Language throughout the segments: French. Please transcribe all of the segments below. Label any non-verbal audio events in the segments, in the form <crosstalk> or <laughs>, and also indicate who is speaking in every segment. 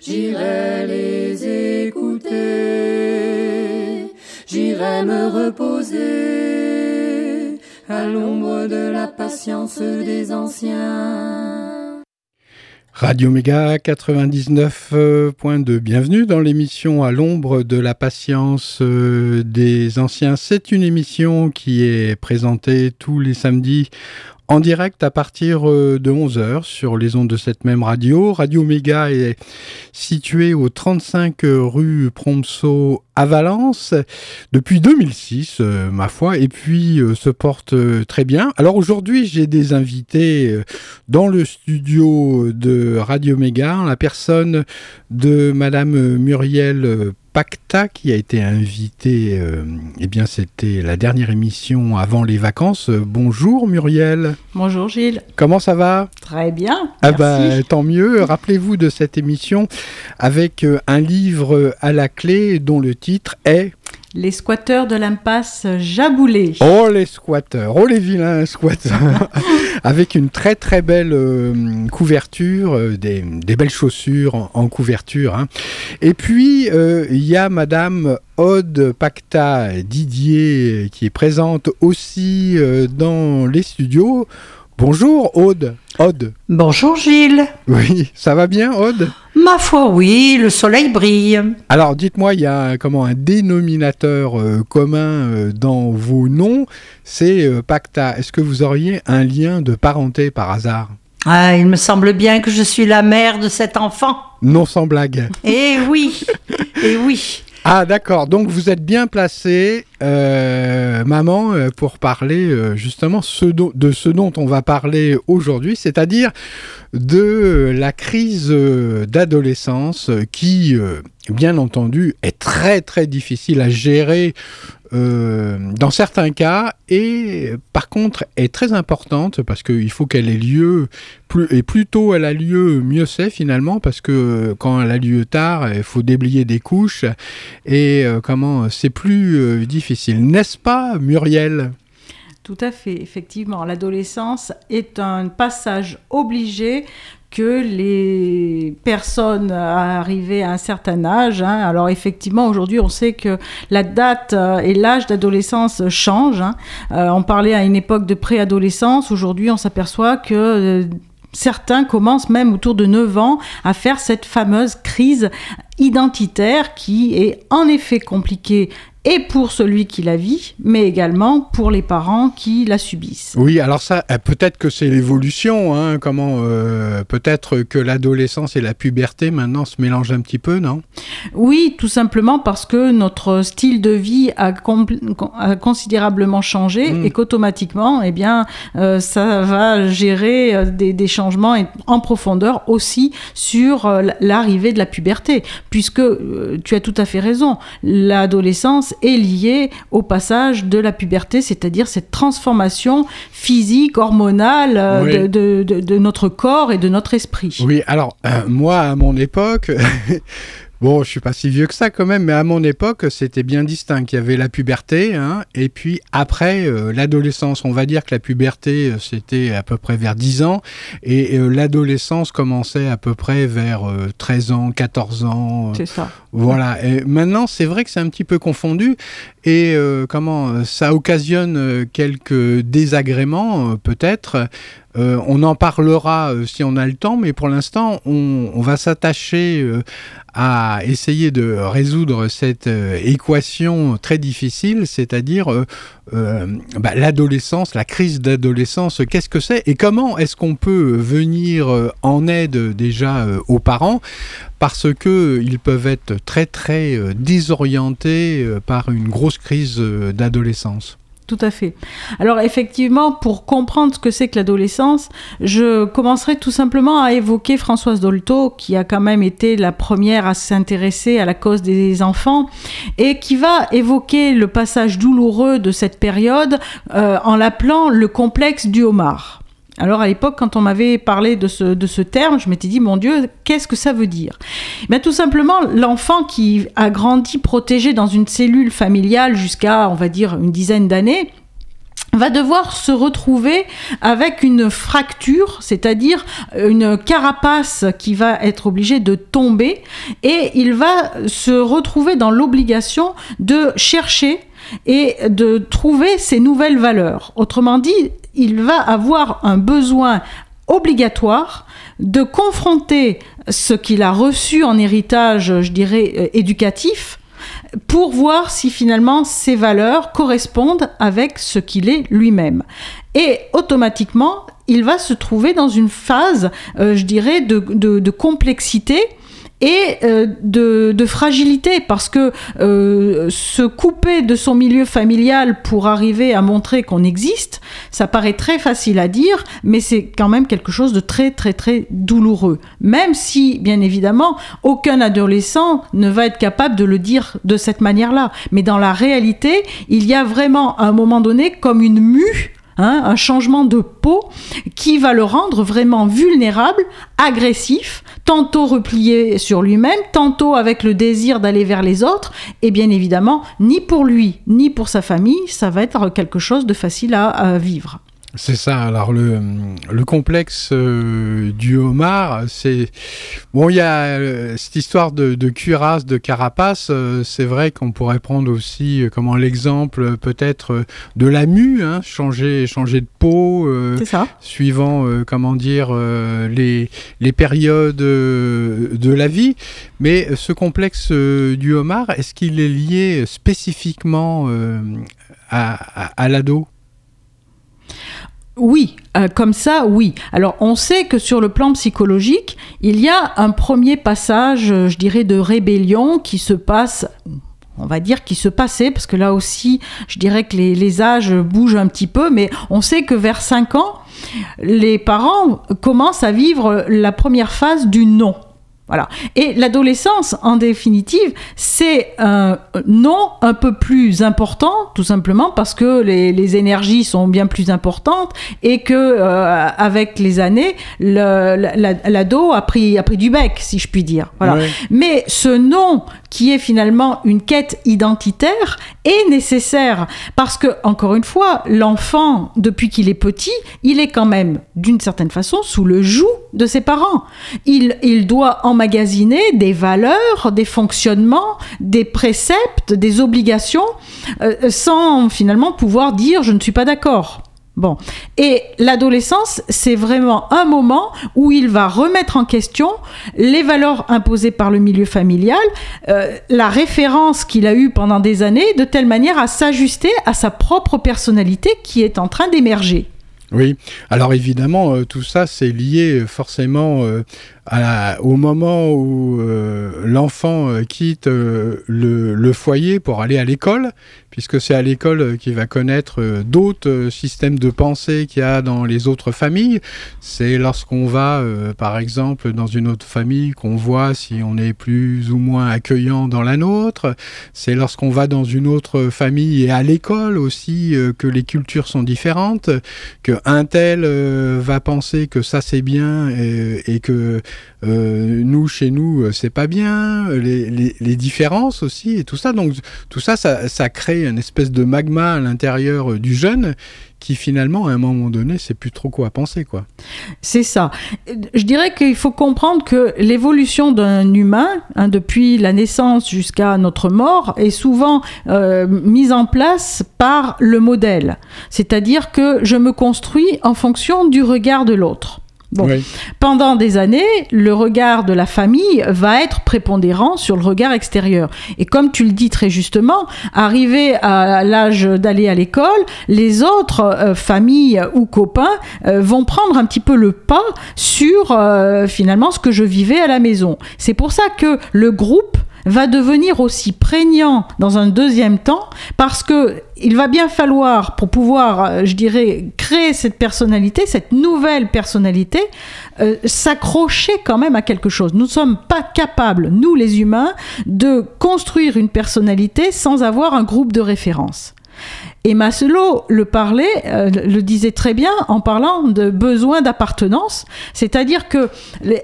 Speaker 1: j'irai les écouter, j'irai me reposer à l'ombre de la patience des anciens.
Speaker 2: Radio Méga 99.2, bienvenue dans l'émission à l'ombre de la patience euh, des anciens. C'est une émission qui est présentée tous les samedis en direct à partir euh, de 11h sur les ondes de cette même radio. Radio Méga est située au 35 rue Promso à Valence depuis 2006, euh, ma foi, et puis euh, se porte euh, très bien. Alors aujourd'hui, j'ai des invités euh, dans le studio de Radio Méga, la personne de Madame Muriel euh, Pacta qui a été invitée, euh, eh bien c'était la dernière émission avant les vacances. Bonjour Muriel,
Speaker 3: Bonjour Gilles.
Speaker 2: comment ça va?
Speaker 3: Très bien.
Speaker 2: ah
Speaker 3: merci.
Speaker 2: bah, tant mieux. Rappelez-vous de cette émission avec euh, un livre à la clé dont le titre est
Speaker 3: Les squatteurs de l'impasse Jaboulé.
Speaker 2: Oh les squatteurs, oh les vilains squatteurs, <laughs> avec une très très belle euh, couverture, euh, des, des belles chaussures en, en couverture. hein. Et puis euh, il y a Madame Aude Pacta Didier qui est présente aussi dans les studios. Bonjour Aude. Aude.
Speaker 4: Bonjour Gilles.
Speaker 2: Oui, ça va bien Aude?
Speaker 4: Ma foi, oui, le soleil brille.
Speaker 2: Alors dites-moi, il y a comment un dénominateur euh, commun euh, dans vos noms, c'est euh, Pacta. Est-ce que vous auriez un lien de parenté par hasard?
Speaker 4: Ah, il me semble bien que je suis la mère de cet enfant.
Speaker 2: Non sans blague.
Speaker 4: Eh oui, <laughs> eh oui.
Speaker 2: Ah d'accord, donc vous êtes bien placé, euh, maman, euh, pour parler euh, justement de ce dont on va parler aujourd'hui, c'est-à-dire de la crise d'adolescence qui, bien entendu, est très très difficile à gérer euh, dans certains cas et par contre est très importante parce qu'il faut qu'elle ait lieu plus, et plus tôt elle a lieu mieux c'est finalement parce que quand elle a lieu tard il faut déblayer des couches et euh, comment c'est plus euh, difficile n'est-ce pas Muriel?
Speaker 3: Tout à fait, effectivement. L'adolescence est un passage obligé que les personnes arrivées à un certain âge, hein, alors effectivement aujourd'hui on sait que la date euh, et l'âge d'adolescence changent. hein. Euh, on parlait à une époque de préadolescence, aujourd'hui on s'aperçoit que euh, certains commencent même autour de 9 ans à faire cette fameuse crise identitaire qui est en effet compliquée et pour celui qui la vit, mais également pour les parents qui la subissent.
Speaker 2: Oui, alors ça, euh, peut-être que c'est l'évolution, hein, comment, euh, peut-être que l'adolescence et la puberté maintenant se mélangent un petit peu, non?
Speaker 3: Oui, tout simplement parce que notre style de vie a, considérablement changé
Speaker 2: Mm.
Speaker 3: et qu'automatiquement, eh bien, euh, ça va gérer des, des changements en profondeur aussi sur l'arrivée de la puberté, puisque euh, tu as tout à fait raison, l'adolescence est liée au passage de la puberté, c'est-à-dire cette transformation physique, hormonale euh,
Speaker 2: Oui.
Speaker 3: de, de- de- de notre corps et de notre esprit.
Speaker 2: Oui, alors euh, moi à mon époque, <laughs> Bon, je suis pas si vieux que ça quand même, mais à mon époque, c'était bien distinct. Il y avait la puberté, hein, et puis après, euh, l'adolescence. On va dire que la puberté, euh, c'était à peu près vers 10 ans, et euh, l'adolescence commençait à peu près vers 13 ans, 14 ans.
Speaker 3: C'est ça.
Speaker 2: Voilà. Et maintenant, c'est vrai que c'est un petit peu confondu, et comment ça occasionne quelques désagréments, peut-être. Euh, on en parlera euh, si on a le temps, mais pour l'instant, on, va s'attacher euh, à essayer de résoudre cette équation très difficile, c'est-à-dire bah, l'adolescence, la crise d'adolescence, qu'est-ce que c'est et comment est-ce qu'on peut venir en aide déjà aux parents? Parce qu'ils peuvent être très très désorientés par une grosse crise d'adolescence.
Speaker 3: Tout à fait. Alors effectivement, pour comprendre ce que c'est que l'adolescence, je commencerai tout simplement à évoquer Françoise Dolto, qui a quand même été la première à s'intéresser à la cause des enfants, et qui va évoquer le passage douloureux de cette période euh, en l'appelant le complexe du homard. Alors à l'époque, quand on m'avait parlé de ce, terme, je m'étais dit, mon Dieu, qu'est-ce que ça veut dire? Mais Tout simplement, l'enfant qui a grandi protégé dans une cellule familiale jusqu'à, on va dire, une dizaine d'années, va devoir se retrouver avec une fracture, c'est-à-dire une carapace qui va être obligée de tomber et il va se retrouver dans l'obligation de chercher et de trouver ses nouvelles valeurs. Autrement dit, il va avoir un besoin obligatoire de confronter ce qu'il a reçu en héritage, je dirais, euh, éducatif, pour voir si finalement ces valeurs correspondent avec ce qu'il est lui-même. Et automatiquement, il va se trouver dans une phase, euh, je dirais, de complexité et euh, de, fragilité parce que euh, se couper de son milieu familial pour arriver à montrer qu'on existe, ça paraît très facile à dire, mais c'est quand même quelque chose de très très très douloureux. Même si, bien évidemment, aucun adolescent ne va être capable de le dire de cette manière-là. Mais dans la réalité, il y a vraiment à un moment donné comme une mue Hein, un changement de peau qui va le rendre vraiment vulnérable, agressif, tantôt replié sur lui-même, tantôt avec le désir d'aller vers les autres, et bien évidemment, ni pour lui, ni pour sa famille, ça va être quelque chose de facile à vivre.
Speaker 2: C'est ça. Alors le, le complexe euh, du homard, c'est bon. Il y a euh, cette histoire de, de, cuirasse, de carapace. Euh, c'est vrai qu'on pourrait prendre aussi comment l'exemple peut-être de la mue, hein, changer changer de peau,
Speaker 3: ça.
Speaker 2: suivant comment dire les les périodes de la vie. Mais ce complexe du homard, est-ce qu'il est lié spécifiquement à, à l'ado?
Speaker 3: Oui, euh, comme ça, oui. Alors, on sait que sur le plan psychologique, il y a un premier passage, euh, je dirais, de rébellion qui se passe on va dire qui se passait, parce que là aussi, je dirais que les, les, âges bougent un petit peu, mais on sait que vers 5 ans, les parents commencent à vivre la première phase du non. Voilà. Et l'adolescence, en définitive, c'est un non un peu plus important, tout simplement parce que les, énergies sont bien plus importantes et que euh, avec les années, l'ado a pris, a pris du bec, si je puis dire. Voilà. Mais ce non qui est finalement une quête identitaire, est nécessaire. Parce que, encore une fois, l'enfant, depuis qu'il est petit, il est quand même, d'une certaine façon, sous le joug de ses parents. Il, il doit des valeurs, des fonctionnements, des préceptes, des obligations, euh, sans finalement pouvoir dire je ne suis pas d'accord. Bon. Et l'adolescence, c'est vraiment un moment où il va remettre en question les valeurs imposées par le milieu familial, euh, la référence qu'il a eue pendant des années, de telle manière à s'ajuster à sa propre personnalité qui est en train d'émerger.
Speaker 2: Oui, alors évidemment, euh, tout ça, c'est lié euh, forcément au moment où l'enfant quitte le, foyer pour aller à l'école, puisque c'est à l'école euh, qu'il va connaître euh, d'autres euh, systèmes de pensée qu'il y a dans les autres familles. C'est lorsqu'on va, par exemple, dans une autre famille qu'on voit si on est plus ou moins accueillant dans la nôtre. C'est lorsqu'on va dans une autre famille et à l'école aussi que les cultures sont différentes, que un tel euh, va penser que ça c'est bien et, et que euh, nous chez nous c'est pas bien, les, différences aussi et tout ça. Donc tout ça, ça, ça crée une espèce de magma à l'intérieur du jeune qui finalement, à un moment donné, sait plus trop quoi penser, quoi.
Speaker 3: C'est ça. Je dirais qu'il faut comprendre que l'évolution d'un humain, hein, depuis la naissance jusqu'à notre mort, est souvent euh, mise en place par le modèle. C'est-à-dire que je me construis en fonction du regard de l'autre. Bon.
Speaker 2: Oui.
Speaker 3: Pendant des années, le regard de la famille va être prépondérant sur le regard extérieur. Et comme tu le dis très justement, arrivé à l'âge d'aller à l'école, les autres euh, familles ou copains euh, vont prendre un petit peu le pas sur euh, finalement ce que je vivais à la maison. C'est pour ça que le groupe va devenir aussi prégnant dans un deuxième temps parce que il va bien falloir, pour pouvoir, euh, je dirais, créer cette personnalité, cette nouvelle personnalité, euh, s'accrocher quand même à quelque chose. Nous ne sommes pas capables, nous les humains, de construire une personnalité sans avoir un groupe de référence. Et Maslow le parlait, euh, le disait très bien en parlant de besoin d'appartenance, c'est-à-dire que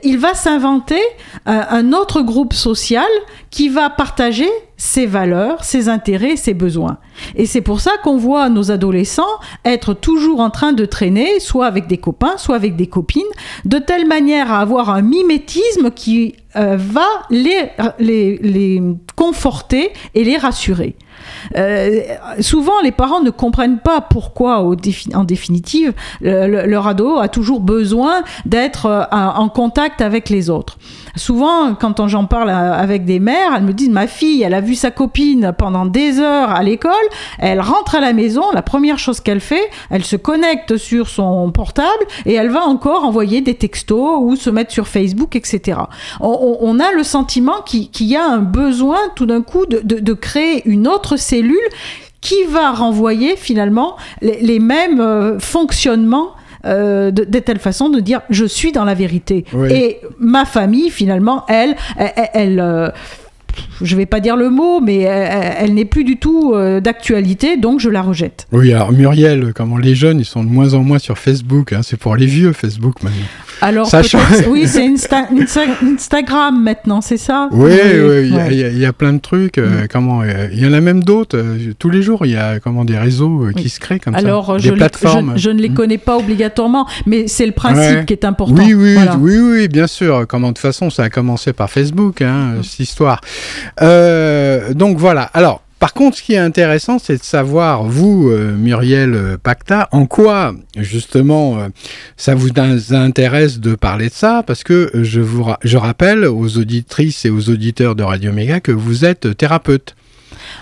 Speaker 3: il va s'inventer euh, un autre groupe social qui va partager ses valeurs, ses intérêts, ses besoins. Et c'est pour ça qu'on voit nos adolescents être toujours en train de traîner, soit avec des copains, soit avec des copines, de telle manière à avoir un mimétisme qui euh, va les, les, les conforter et les rassurer. Euh, souvent, les parents ne comprennent pas pourquoi, en définitive, le, le, leur ado a toujours besoin d'être euh, en contact avec les autres. Souvent, quand j'en parle avec des mères, elles me disent ma fille, elle a vu sa copine pendant des heures à l'école, elle rentre à la maison, la première chose qu'elle fait, elle se connecte sur son portable et elle va encore envoyer des textos ou se mettre sur Facebook, etc. On, a le sentiment qu'il qu y a un besoin tout d'un coup de, créer une autre cellule qui va renvoyer finalement les, les mêmes euh, fonctionnements euh, de, de, telle façon de dire je suis dans la vérité.
Speaker 2: Oui.
Speaker 3: Et ma famille, finalement, elle, elle, elle euh, je vais pas dire le mot, mais elle, elle n'est plus du tout euh, d'actualité, donc je la rejette.
Speaker 2: Oui, alors Muriel, comment les jeunes, ils sont de moins en moins sur Facebook, hein, c'est pour les vieux Facebook maintenant.
Speaker 3: Alors,
Speaker 2: Sachant...
Speaker 3: oui, c'est Insta Insta Instagram maintenant, c'est ça?
Speaker 2: Oui, oui, il ouais. y, y, a plein de trucs. Euh, mm. comment Il y en a même d'autres. Euh, tous les jours, il y a comment des réseaux euh, qui oui. se créent comme
Speaker 3: Alors,
Speaker 2: ça.
Speaker 3: Je
Speaker 2: des plateformes.
Speaker 3: Je, je, ne les mm. connais pas obligatoirement, mais c'est le principe ouais. qui est important.
Speaker 2: Oui, oui, voilà. oui, oui, bien sûr. Comment de toute façon, ça a commencé par Facebook, hein, mm. cette histoire. Donc voilà. Alors. Par contre, ce qui est intéressant, c'est de savoir, vous, euh, Muriel euh, Pacta, en quoi, justement, euh, ça vous intéresse de parler de ça, parce que je vous je rappelle aux auditrices et aux auditeurs de Radio Méga que vous êtes thérapeute.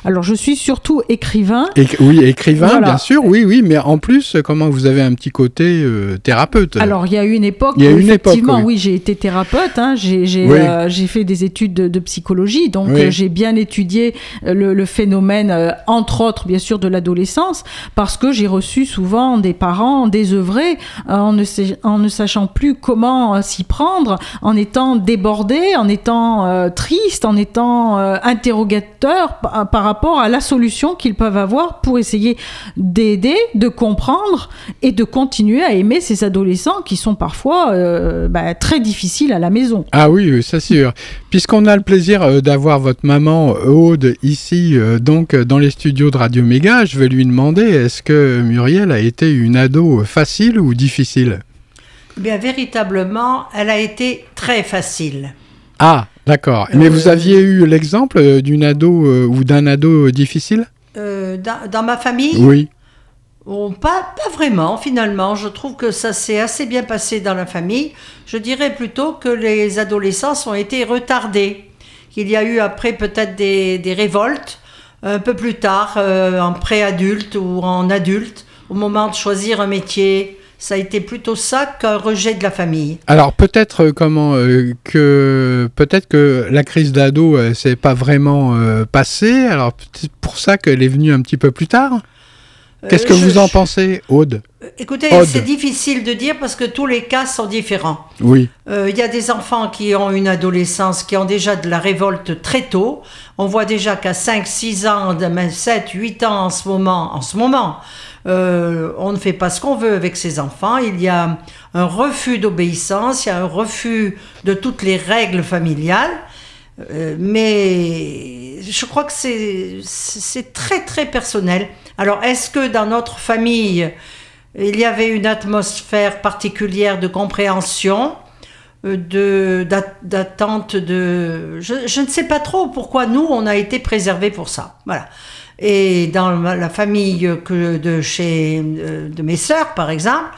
Speaker 3: Alors, je suis surtout écrivain.
Speaker 2: Et, oui, écrivain, voilà. bien sûr, oui, oui, mais en plus, comment vous avez un petit côté euh, thérapeute?
Speaker 3: Alors, il y a eu une époque
Speaker 2: il y a
Speaker 3: où,
Speaker 2: une
Speaker 3: effectivement,
Speaker 2: époque,
Speaker 3: oui, oui j'ai été thérapeute, hein, j'ai oui. euh, fait des études de, de psychologie, donc oui. euh, j'ai bien étudié le, le phénomène, entre autres, bien sûr, de l'adolescence, parce que j'ai reçu souvent des parents désœuvrés en ne, en, ne sachant plus comment s'y prendre, en étant débordés, en étant tristes, en étant interrogateurs par, par rapport à la solution qu'ils peuvent avoir pour essayer d'aider, de comprendre et de continuer à aimer ces adolescents qui sont parfois euh, bah, très difficiles à la maison.
Speaker 2: Ah oui, c'est sûr. Puisqu'on a le plaisir euh, d'avoir votre maman Aude ici, euh, donc dans les studios de Radio Méga, je vais lui demander est-ce que Muriel a été une ado facile ou difficile?
Speaker 4: Eh Bien, véritablement, elle a été très facile.
Speaker 2: Ah, D'accord. Mais euh, vous aviez eu l'exemple euh, d'une ado euh, ou d'un ado difficile?
Speaker 4: Euh, dans, dans, ma famille?
Speaker 2: Oui.
Speaker 4: Bon, pas, pas vraiment, finalement. Je trouve que ça s'est assez bien passé dans la famille. Je dirais plutôt que les adolescents ont été retardés. Qu'il y a eu après peut-être des, des, révoltes, un peu plus tard, euh, en préadulte ou en adulte, au moment de choisir un métier, ça a été plutôt ça qu'un rejet de la famille.
Speaker 2: Alors peut-être euh, comment euh, que peut-être que la crise d'ado euh, s'est pas vraiment euh, passée. Alors c'est pour ça qu'elle est venue un petit peu plus tard. Qu'est-ce que je, vous en pensez, Aude
Speaker 4: Écoutez, c'est difficile de dire parce que tous les cas sont différents.
Speaker 2: Oui.
Speaker 4: Il euh, y a des enfants qui ont une adolescence, qui ont déjà de la révolte très tôt. On voit déjà qu'à 5, 6 ans, 7, 8 ans en ce moment, en ce moment, euh, on ne fait pas ce qu'on veut avec ses enfants, il y a un refus d'obéissance, il y a un refus de toutes les règles familiales, euh, mais je crois que c'est très très personnel. Alors est-ce que dans notre famille, il y avait une atmosphère particulière de compréhension euh, d'attente de, Je, ne sais pas trop pourquoi nous on a été préservés pour ça. Voilà. Et dans la famille que de chez euh, de mes sœurs par exemple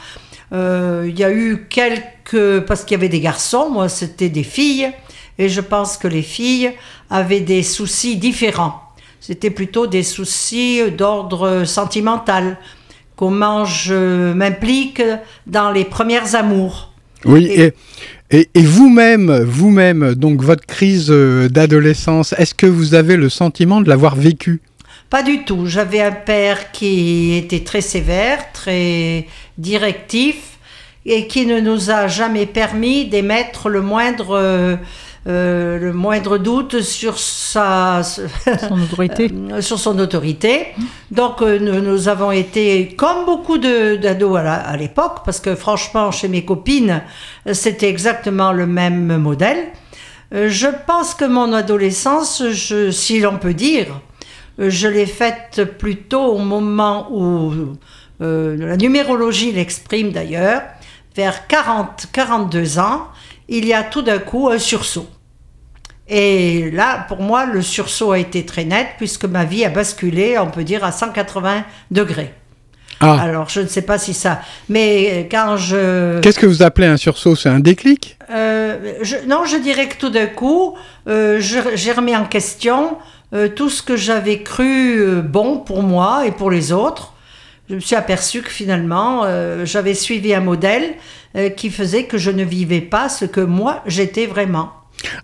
Speaker 4: euh, il y a eu quelques parce qu'il y avait des garçons moi c'était des filles et je pense que les filles avaient des soucis différents c'était plutôt des soucis d'ordre sentimental. Comment je m'implique dans les premières amours.
Speaker 2: Oui, et, et, vous-même, vous-même, donc votre crise euh, d'adolescence, est-ce que vous avez le sentiment de l'avoir vécu?
Speaker 4: Pas du tout. J'avais un père qui était très sévère, très directif, et qui ne nous a jamais permis d'émettre le moindre euh, le moindre doute sur sa
Speaker 3: son autorité. <laughs>
Speaker 4: Euh, sur son autorité. Donc euh, nous, avons été comme beaucoup d'ados à l'époque, parce que franchement chez mes copines c'était exactement le même modèle. je pense que mon adolescence, je, si l'on peut dire, je l'ai faite plutôt au moment où la numérologie l'exprime d'ailleurs, vers 40, 42 ans il y a tout d'un coup un sursaut. Et là, pour moi, le sursaut a été très net puisque ma vie a basculé, on peut dire, à 180 degrés. Ah. Alors, je ne sais pas si ça. Mais quand je.
Speaker 2: Qu'est-ce que vous appelez un sursaut? C'est un déclic?
Speaker 4: Euh, Non, je dirais que tout d'un coup, euh, j'ai remis en question euh, tout ce que j'avais cru bon pour moi et pour les autres. Je me suis aperçu que finalement, j'avais suivi un modèle qui faisait que je ne vivais pas ce que moi j'étais vraiment.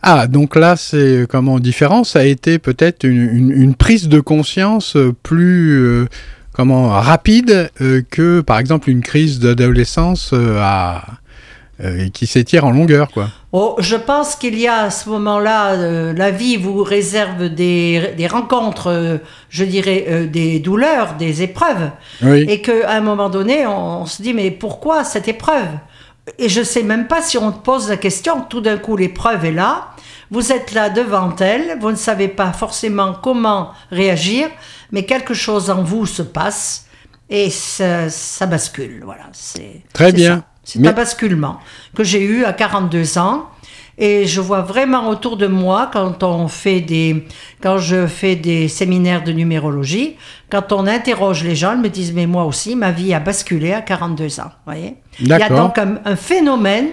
Speaker 2: Ah, donc là, c'est comment différent Ça a été peut-être une, prise de conscience plus euh, comment rapide euh, que, par exemple, une crise d'adolescence à qui s'étire en longueur, quoi.
Speaker 4: Oh, je pense qu'il y a à ce moment-là, la vie vous réserve des, des rencontres, je dirais, des douleurs, des épreuves, et qu'à un moment donné, on, on se dit mais pourquoi cette épreuve? Et je ne sais même pas si on te pose la question, tout d'un coup l'épreuve est là, vous êtes là devant elle, vous ne savez pas forcément comment réagir, mais quelque chose en vous se passe et ça, bascule. Voilà, c'est
Speaker 2: très bien.
Speaker 4: C'est un basculement que j'ai eu à 42 ans et je vois vraiment autour de moi, quand on fait des, quand je fais des séminaires de numérologie, quand on interroge les gens, ils me disent, mais moi aussi, ma vie a basculé à 42 ans. Voyez? Il y a donc un, phénomène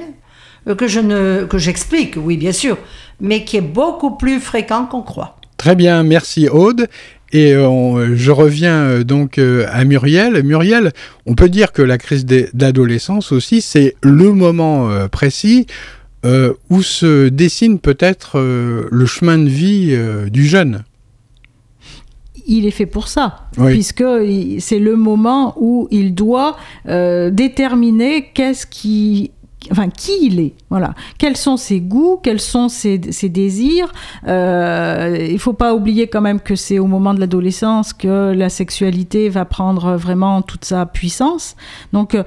Speaker 4: euh, que je ne, que j'explique, oui, bien sûr, mais qui est beaucoup plus fréquent qu'on croit.
Speaker 2: Très bien, merci Aude. Et euh, je reviens euh, donc à Muriel. Muriel, on peut dire que la crise d'adolescence aussi, c'est le moment précis euh, où se dessine peut-être euh, le chemin de vie euh, du jeune?
Speaker 3: Il est fait pour ça, puisque c'est le moment où il doit déterminer qu'est-ce qui enfin qui il est, voilà. Quels sont ses goûts, quels sont ses, désirs. Euh, il faut pas oublier quand même que c'est au moment de l'adolescence que la sexualité va prendre vraiment toute sa puissance. Donc, euh,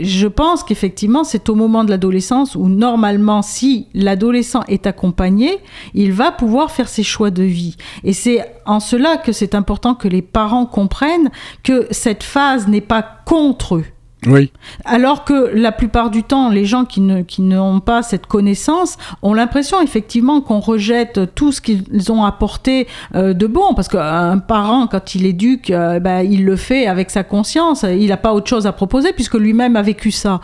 Speaker 3: je pense qu'effectivement, c'est au moment de l'adolescence où normalement, si l'adolescent est accompagné, il va pouvoir faire ses choix de vie. Et c'est en cela que c'est important que les parents comprennent que cette phase n'est pas contre eux
Speaker 2: oui.
Speaker 3: Alors que la plupart du temps, les gens qui ne qui n'ont pas cette connaissance ont l'impression effectivement qu'on rejette tout ce qu'ils ont apporté euh, de bon, parce qu'un parent quand il éduque, euh, ben, il le fait avec sa conscience, il n'a pas autre chose à proposer puisque lui-même a vécu ça.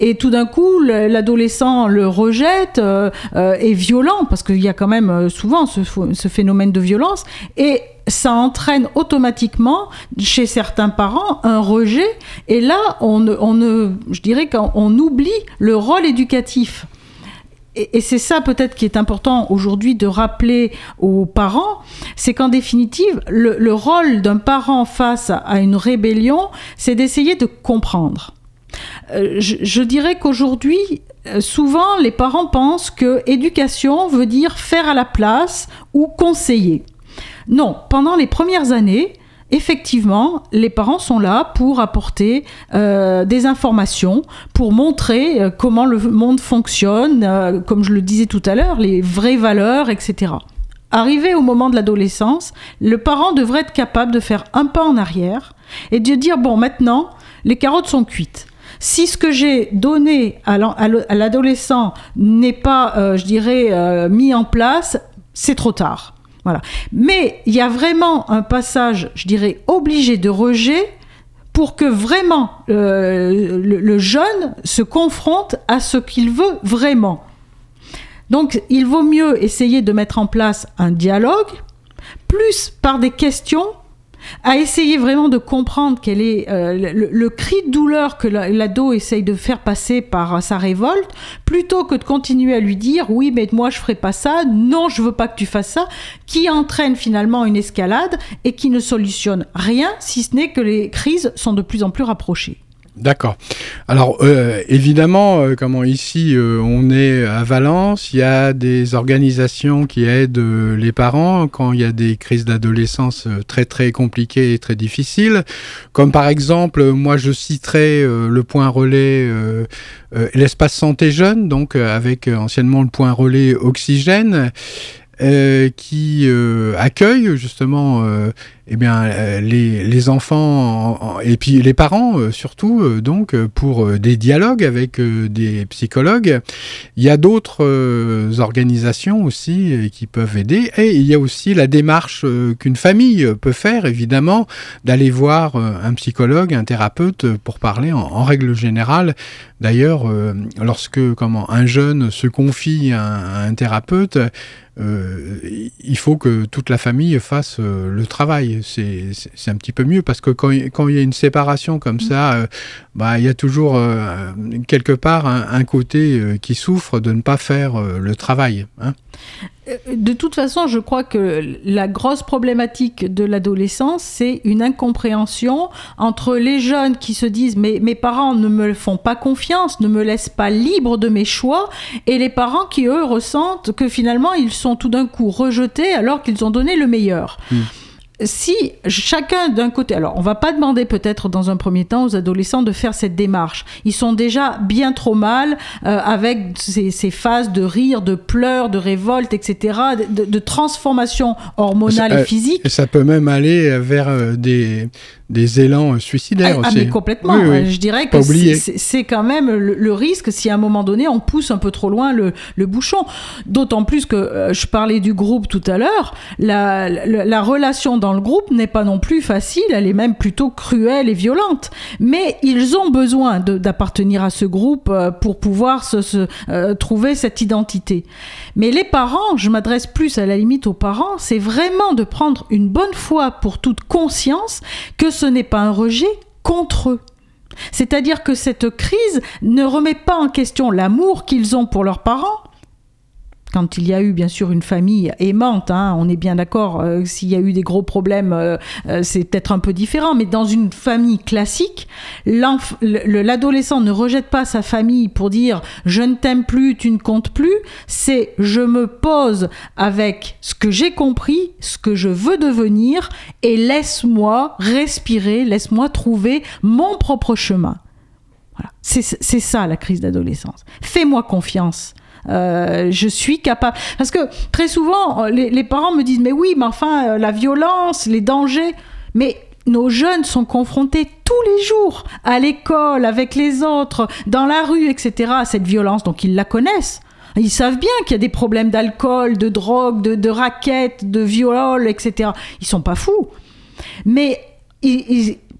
Speaker 3: Et tout d'un coup, l'adolescent le rejette, euh, est violent parce qu'il y a quand même souvent ce, ce phénomène de violence et ça entraîne automatiquement chez certains parents un rejet. Et là, on, ne, je dirais qu'on oublie le rôle éducatif. Et, c'est ça peut-être qui est important aujourd'hui de rappeler aux parents, c'est qu'en définitive, le, rôle d'un parent face à une rébellion, c'est d'essayer de comprendre. Euh, je, dirais qu'aujourd'hui, euh, souvent, les parents pensent que éducation veut dire faire à la place ou conseiller. Non, pendant les premières années, effectivement, les parents sont là pour apporter euh, des informations, pour montrer euh, comment le monde fonctionne, euh, comme je le disais tout à l'heure, les vraies valeurs, etc. Arrivé au moment de l'adolescence, le parent devrait être capable de faire un pas en arrière et de dire, bon, maintenant, les carottes sont cuites. Si ce que j'ai donné à l'adolescent n'est pas, je dirais, mis en place, c'est trop tard. Voilà. Mais il y a vraiment un passage, je dirais, obligé de rejet pour que vraiment euh, le, jeune se confronte à ce qu'il veut vraiment. Donc il vaut mieux essayer de mettre en place un dialogue, plus par des questions à essayer vraiment de comprendre quel est euh, le, cri de douleur que l'ado essaye de faire passer par sa révolte, plutôt que de continuer à lui dire oui mais moi je ferai pas ça, non je veux pas que tu fasses ça, qui entraîne finalement une escalade et qui ne solutionne rien si ce n'est que les crises sont de plus en plus rapprochées.
Speaker 2: D'accord. Alors euh, évidemment, euh, comment ici euh, on est à Valence, il y a des organisations qui aident les parents quand il y a des crises d'adolescence très très compliquées et très difficiles. Comme par exemple, moi je citerai le point relais, l'espace santé jeune, donc avec anciennement le point relais oxygène. Qui accueille justement eh bien, euh, les, enfants et puis les parents euh, surtout, euh, donc pour des dialogues avec des psychologues. Il y a d'autres organisations aussi qui peuvent aider et il y a aussi la démarche qu'une famille peut faire, évidemment, d'aller voir un psychologue, un thérapeute pour parler en, règle générale. D'ailleurs, lorsque comment un jeune se confie à un thérapeute, euh, il faut que toute la famille fasse euh, le travail. C'est un petit peu mieux parce que quand, il y a une séparation comme ça, euh, bah, il y a toujours quelque part un, côté qui souffre de ne pas faire le travail. Hein.
Speaker 3: De toute façon, je crois que la grosse problématique de l'adolescence, c'est une incompréhension entre les jeunes qui se disent mais mes parents ne me font pas confiance, ne me laissent pas libre de mes choix, et les parents qui eux ressentent que finalement ils sont tout d'un coup rejetés alors qu'ils ont donné le meilleur. Hmm si chacun d'un côté, alors on va pas demander peut-être dans un premier temps aux adolescents de faire cette démarche. Ils sont déjà bien trop mal euh, avec ces, phases de rire, de pleurs, de révolte, etc., de, transformation hormonale et euh, physique.
Speaker 2: Et ça peut même aller vers euh, des, des élans suicidaires
Speaker 3: ah,
Speaker 2: ah
Speaker 3: mais complètement. Je dirais que c'est quand même le, risque si à un moment donné on pousse un peu trop loin le, le bouchon. D'autant plus que je parlais du groupe tout à l'heure, la, la, la relation dans le groupe n'est pas non plus facile, elle est même plutôt cruelle et violente. Mais ils ont besoin d'appartenir à ce groupe euh, pour pouvoir se, euh, trouver cette identité. Mais les parents, je m'adresse plus à la limite aux parents, c'est vraiment de prendre une bonne fois pour toute conscience que ce n'est pas un rejet contre eux. C'est-à-dire que cette crise ne remet pas en question l'amour qu'ils ont pour leurs parents, quand il y a eu bien sûr une famille aimante, hein, on est bien d'accord, euh, s'il y a eu des gros problèmes, euh, euh, c'est peut-être un peu différent, mais dans une famille classique, l'adolescent ne rejette pas sa famille pour dire je ne t'aime plus, tu ne comptes plus, c'est je me pose avec ce que j'ai compris, ce que je veux devenir, et laisse-moi respirer, laisse-moi trouver mon propre chemin. Voilà. C'est ça la crise d'adolescence. Fais-moi confiance. Euh, je suis capable. Parce que très souvent, euh, les, parents me disent, mais oui, mais enfin, euh, la violence, les dangers. Mais nos jeunes sont confrontés tous les jours à l'école, avec les autres, dans la rue, etc., à cette violence. Donc ils la connaissent. Ils savent bien qu'il y a des problèmes d'alcool, de drogue, de, raquettes, de viol, etc. Ils sont pas fous. Mais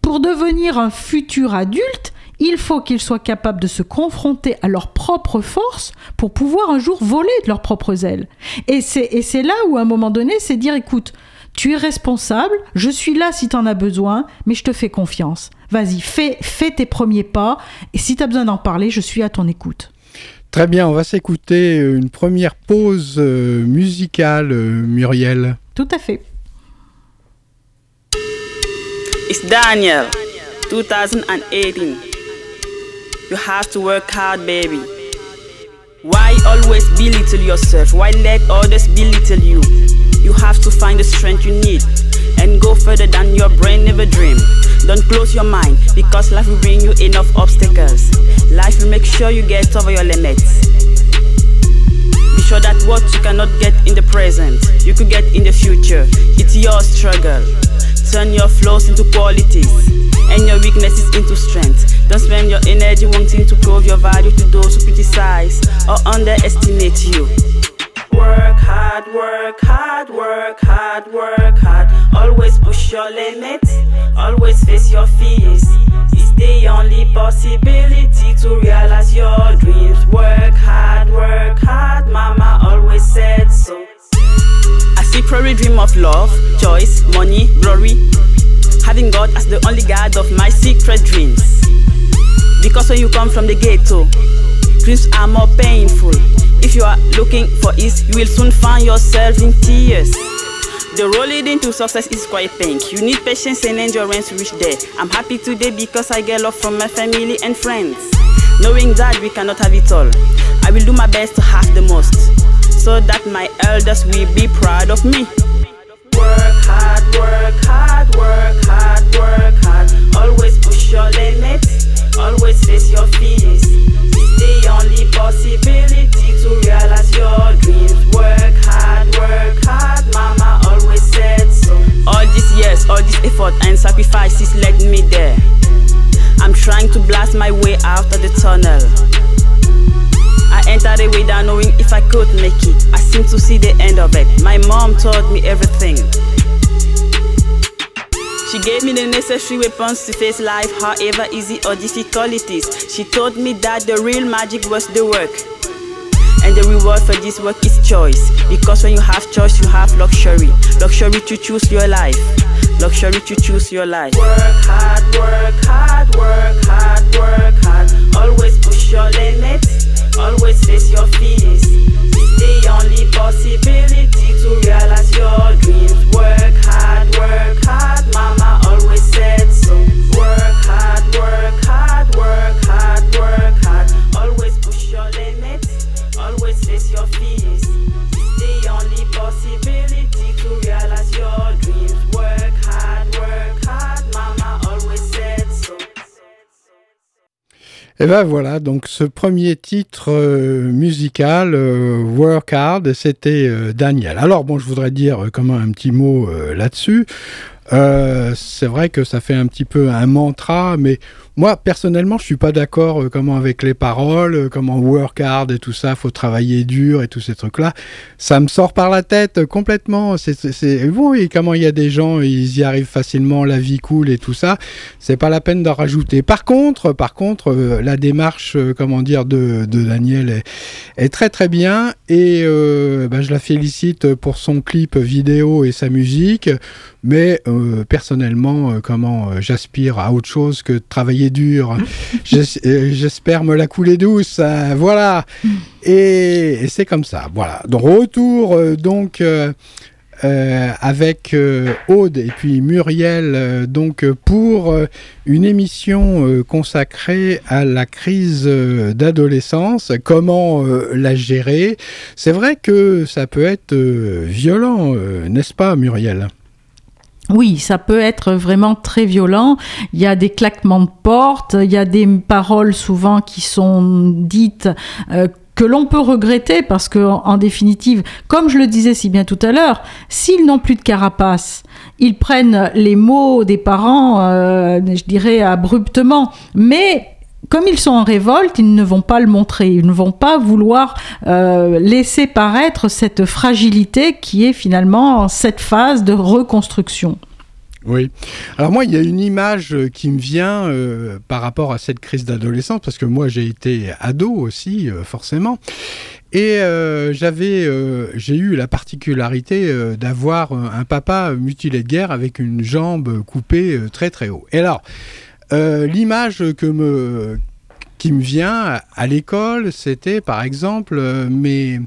Speaker 3: pour devenir un futur adulte, il faut qu'ils soient capables de se confronter à leurs propres forces pour pouvoir un jour voler de leurs propres ailes. Et c'est là où, à un moment donné, c'est dire, écoute, tu es responsable, je suis là si tu en as besoin, mais je te fais confiance. Vas-y, fais, fais tes premiers pas, et si tu as besoin d'en parler, je suis à ton écoute.
Speaker 2: Très bien, on va s'écouter une première pause euh, musicale, euh, Muriel.
Speaker 3: Tout à fait.
Speaker 5: It's Daniel, 2018. You have to work hard, baby. Why always belittle yourself? Why let others belittle you? You have to find the strength you need. and go further than your brain never dream. Don't close your mind because life will bring you enough obstacles. Life will make sure you get over your limits. Be sure that what you cannot get in the present, you could get in the future. It's your struggle. Turn your flaws into qualities and your weaknesses into strength. Don't spend your energy wanting to prove your value to those who criticize or underestimate you. Work hard, work hard, work hard, work hard. Always push your limits, always face your fears. It's the only possibility to realize your dreams. Work hard, work hard, mama always said so. I secretly dream of love, choice, money, glory. Having God as the only God of my secret dreams. Because when you come from the ghetto, dreams are more painful. If you are looking for ease, you will soon find yourself in tears. The road leading to success is quite pink. You need patience and endurance to reach there. I'm happy today because I get love from my family and friends. Knowing that we cannot have it all, I will do my best to have the most, so that my elders will be proud of me. Work hard, work hard, work hard, work hard. Always push your limits, always face your fears. It's the only possibility to realize your dreams. Work hard, work hard, mama always said so. All these years, all this effort and sacrifices led me there. I'm trying to blast my way out of the tunnel. I entered way down knowing if I could make it. I seem to see the end of it. My mom taught me everything. She gave me the necessary weapons to face life, however easy or difficult it is. She told me that the real magic was the work. And the reward for this work is choice. Because when you have choice, you have luxury. Luxury to choose your life. Luxury to choose your life. Work hard, work hard, work hard, work hard. Always push your limits. Always face your fears. It's the only possibility to realize your dreams. Work hard, work hard. Mama always said so. Work hard, work hard, work hard, work hard. Always push your limits. Always face your fears.
Speaker 2: Et ben voilà, donc ce premier titre euh, musical, euh, Work Hard, c'était euh, Daniel. Alors bon, je voudrais dire euh, comment un petit mot là-dessus. Euh, c'est vrai que ça fait un petit peu un mantra, mais moi personnellement, je suis pas d'accord euh, comment avec les paroles, euh, comment work hard et tout ça, faut travailler dur et tous ces trucs-là. Ça me sort par la tête complètement. C'est, bon, et comment il y a des gens, ils y arrivent facilement, la vie cool et tout ça. C'est pas la peine d'en rajouter. Par contre, par contre, la démarche, comment dire, de, Daniel est, très très bien et bah, je la félicite pour son clip vidéo et sa musique. Mais euh, personnellement, euh, comment euh, j'aspire à autre chose que de travailler dur. <laughs> J'es- J'espère me la couler douce. euh, voilà. Et, et c'est comme ça. Voilà. Donc retour donc. euh, avec euh, Aude et puis Muriel euh, donc pour une émission consacrée à la crise d'adolescence, comment la gérer. C'est vrai que ça peut être violent, n'est-ce pas Muriel?
Speaker 3: Oui, ça peut être vraiment très violent. Il y a des claquements de porte, il y a des paroles souvent qui sont dites euh, que l'on peut regretter parce que, en, en définitive, comme je le disais si bien tout à l'heure, s'ils n'ont plus de carapace, ils prennent les mots des parents, euh, je dirais abruptement, mais comme ils sont en révolte, ils ne vont pas le montrer, ils ne vont pas vouloir euh, laisser paraître cette fragilité qui est finalement cette phase de reconstruction.
Speaker 2: Oui. Alors moi, il y a une image euh, qui me vient euh, par rapport à cette crise d'adolescence, parce que moi j'ai été ado aussi, forcément. Et j'avais, j'ai eu la particularité d'avoir un papa mutilé de guerre avec une jambe coupée très très haut. Et alors, euh, l'image qui me vient à l'école, c'était par exemple mes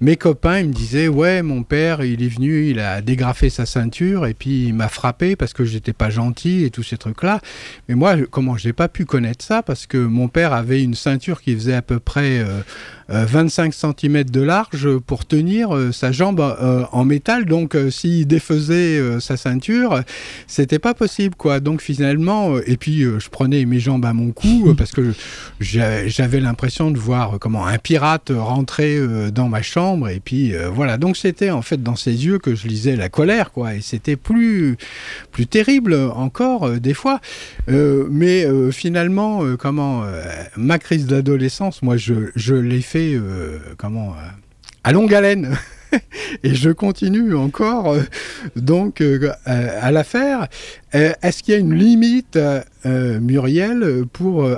Speaker 2: mes copains, ils me disaient ouais, mon père, il est venu, il a dégrafé sa ceinture et puis il m'a frappé parce que j'étais pas gentil et tous ces trucs-là. Mais moi, comment j'ai pas pu connaître ça parce que mon père avait une ceinture qui faisait à peu près 25 euh, cm de large pour tenir euh, sa jambe euh, en métal. Donc, s'il défaisait sa ceinture, c'était pas possible, quoi. Donc, finalement, et puis je prenais mes jambes à mon cou parce que j'avais l'impression de voir comment un pirate rentrer dans ma chambre. Et puis voilà. Donc, c'était en fait dans ses yeux que je lisais la colère, quoi. Et c'était plus plus terrible encore des fois. mais finalement, comment ma crise d'adolescence, moi, je, je l'ai fait euh, euh, à longue haleine. <laughs> et je continue encore euh, donc à la faire. Est-ce qu'il y a une limite, Muriel, pour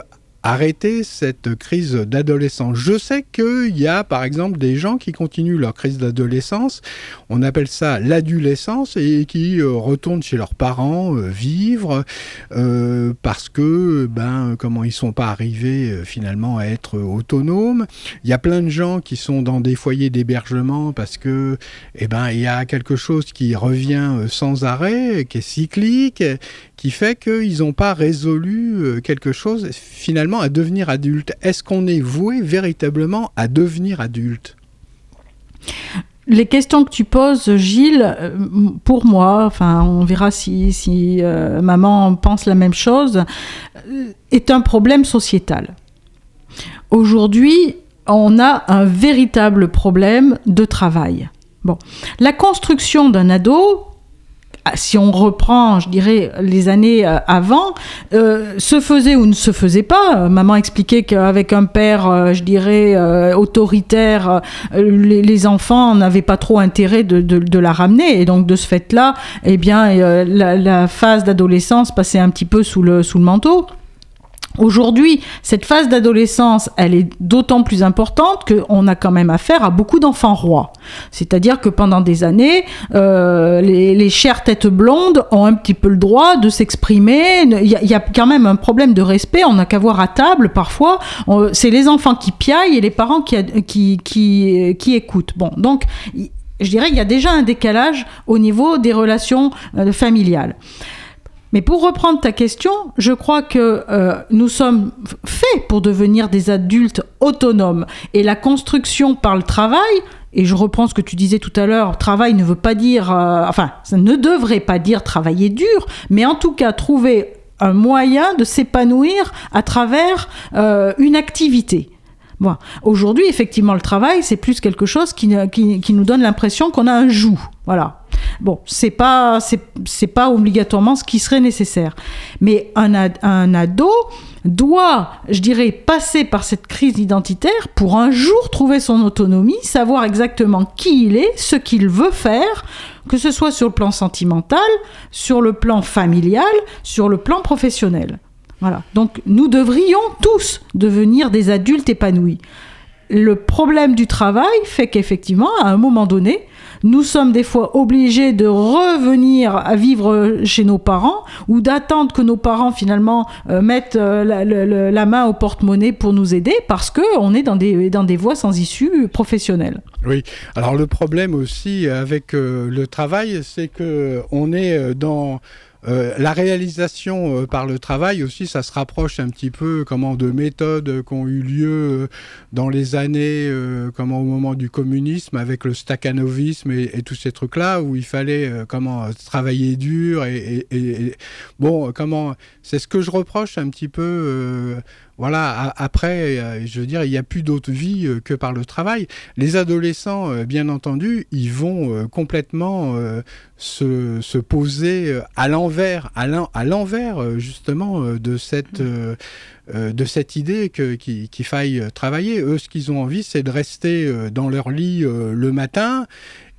Speaker 2: arrêter cette crise d'adolescence. Je sais qu'il y a par exemple des gens qui continuent leur crise d'adolescence, on appelle ça l'adolescence, et qui euh, retournent chez leurs parents euh, vivre euh, parce que, ben, comment ils sont pas arrivés finalement à être autonomes. Il y a plein de gens qui sont dans des foyers d'hébergement parce que, eh ben, il y a quelque chose qui revient sans arrêt, qui est cyclique, qui fait qu'ils n'ont pas résolu quelque chose finalement à devenir adulte Est-ce qu'on est voué véritablement à devenir adulte?
Speaker 3: Les questions que tu poses, Gilles, euh, pour moi, enfin, on verra si, si euh, maman pense la même chose, euh, est un problème sociétal. Aujourd'hui, on a un véritable problème de travail. Bon, la construction d'un ado, si on reprend, je dirais, les années euh, avant, euh, se faisait ou ne se faisait pas. Maman expliquait qu'avec un père, euh, je dirais, autoritaire, les, enfants n'avaient pas trop intérêt de, la ramener. Et donc, de ce fait-là, eh bien, la, phase d'adolescence passait un petit peu sous le manteau. Aujourd'hui, cette phase d'adolescence, elle est d'autant plus importante qu'on a quand même affaire à beaucoup d'enfants rois. C'est-à-dire que pendant des années, euh, les, chères têtes blondes ont un petit peu le droit de s'exprimer. Il y, a quand même un problème de respect. On n'a qu'à voir à table parfois. C'est les enfants qui piaillent et les parents qui, qui, qui, qui écoutent. Bon, donc je dirais qu'il y a déjà un décalage au niveau des relations euh, familiales. Mais pour reprendre ta question, je crois que euh, nous sommes faits pour devenir des adultes autonomes. Et la construction par le travail, et je reprends ce que tu disais tout à l'heure, travail ne veut pas dire, euh, enfin, ça ne devrait pas dire travailler dur, mais en tout cas trouver un moyen de s'épanouir à travers euh, une activité. Bon. Aujourd'hui, effectivement, le travail, c'est plus quelque chose qui, nous donne l'impression qu'on a un joug. Voilà. Bon, c'est pas c'est pas obligatoirement ce qui serait nécessaire, mais un ado doit, je dirais, passer par cette crise identitaire pour un jour trouver son autonomie, savoir exactement qui il est, ce qu'il veut faire, que ce soit sur le plan sentimental, sur le plan familial, sur le plan professionnel. Voilà. Donc nous devrions tous devenir des adultes épanouis. Le problème du travail fait qu'effectivement, à un moment donné, nous sommes des fois obligés de revenir à vivre chez nos parents ou d'attendre que nos parents finalement euh, mettent euh, la, main au porte-monnaie pour nous aider parce qu'on est dans des, dans des voies sans issue professionnelles.
Speaker 2: Oui, alors le problème aussi avec euh, le travail, c'est que on est dans euh, la réalisation euh, par le travail aussi, ça se rapproche un petit peu comment de méthodes qui ont eu lieu euh, dans les années, comment au moment du communisme avec le stakhanovisme et, tous ces trucs-là où il fallait comment travailler dur et, bon comment c'est ce que je reproche un petit peu voilà, après, euh, je veux dire, il n'y a plus d'autre vie euh, que par le travail. Les adolescents, euh, bien entendu, ils vont complètement se, poser à l'envers, à l'envers justement de cette, de cette idée qu'il faille travailler. Eux, ce qu'ils ont envie, c'est de rester dans leur lit le matin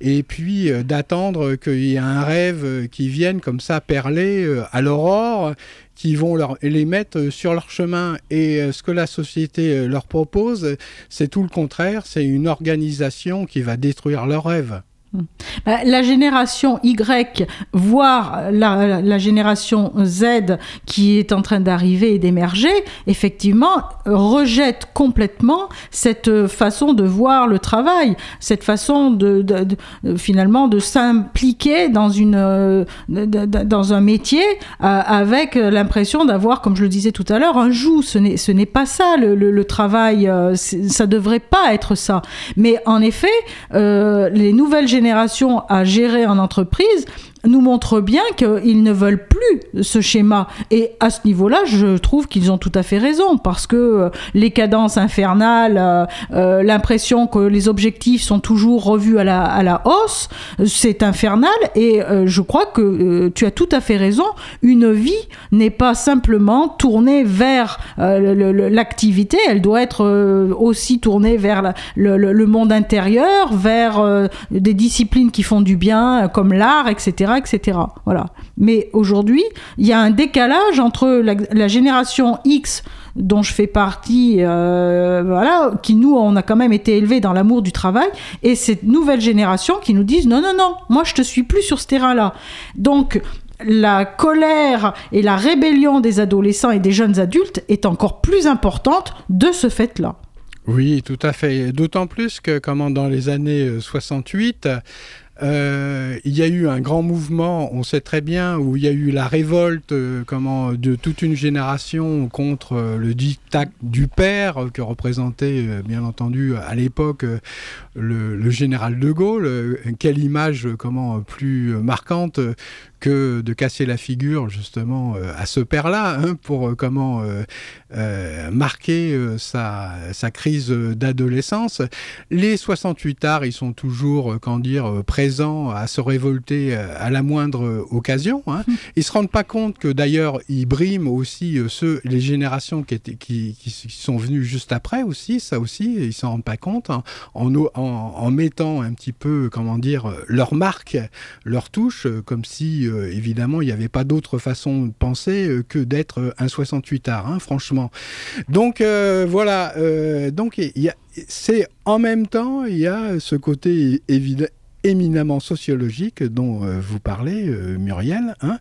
Speaker 2: et puis d'attendre qu'il y ait un rêve qui vienne comme ça perler à l'aurore qui vont les mettre euh, sur leur chemin. Et euh, ce que la société euh, leur propose, c'est tout le contraire, c'est une organisation qui va détruire leurs rêves.
Speaker 3: Bah, la génération Y, voire la, génération Z qui est en train d'arriver et d'émerger, effectivement, rejette complètement cette façon de voir le travail, cette façon de, finalement de s'impliquer dans une dans un métier euh, avec l'impression d'avoir, comme je le disais tout à l'heure, un joug. Ce n'est pas ça le, le travail. Euh, ça devrait pas être ça. Mais en effet, euh, les nouvelles générations à gérer en entreprise nous montre bien qu'ils ne veulent plus ce schéma. Et à ce niveau-là, je trouve qu'ils ont tout à fait raison, parce que euh, les cadences infernales, euh, euh, l'impression que les objectifs sont toujours revus à la, à la hausse, c'est infernal. Et je crois que tu as tout à fait raison. Une vie n'est pas simplement tournée vers l'activité, elle doit être aussi tournée vers le, le, monde intérieur, vers des disciplines qui font du bien, comme l'art, etc etc. Voilà. Mais aujourd'hui, il y a un décalage entre la, génération X dont je fais partie, euh, voilà, qui nous, on a quand même été élevés dans l'amour du travail, et cette nouvelle génération qui nous disent non, non, non, moi je te suis plus sur ce terrain-là. Donc, la colère et la rébellion des adolescents et des jeunes adultes est encore plus importante de ce fait-là.
Speaker 2: Oui, tout à fait. D'autant plus que, comment dans les années 68, euh, il y a eu un grand mouvement, on sait très bien, où il y a eu la révolte euh, comment, de toute une génération contre euh, le dictat du père que représentait bien entendu à l'époque le, général de Gaulle. quelle image comment plus marquante que de casser la figure justement à ce père-là hein, pour comment marquer sa, sa, crise d'adolescence. Les 68 arts, ils sont toujours, quand dire, présents à se révolter euh, à la moindre occasion. Hein. Hum. Ils se rendent pas compte que d'ailleurs ils briment aussi euh, ceux, les générations qui, étaient, qui, qui, sont venues juste après aussi, ça aussi, ils s'en rendent pas compte hein, en, en, en, mettant un petit peu, comment dire, leur marque, leur touche, euh, comme si évidemment il n'y avait pas d'autre façon de penser que d'être un 68 art, hein, franchement. Donc voilà, donc c'est en même temps il y a ce côté évident éminemment sociologique dont euh, vous parlez, euh, Muriel. Hein.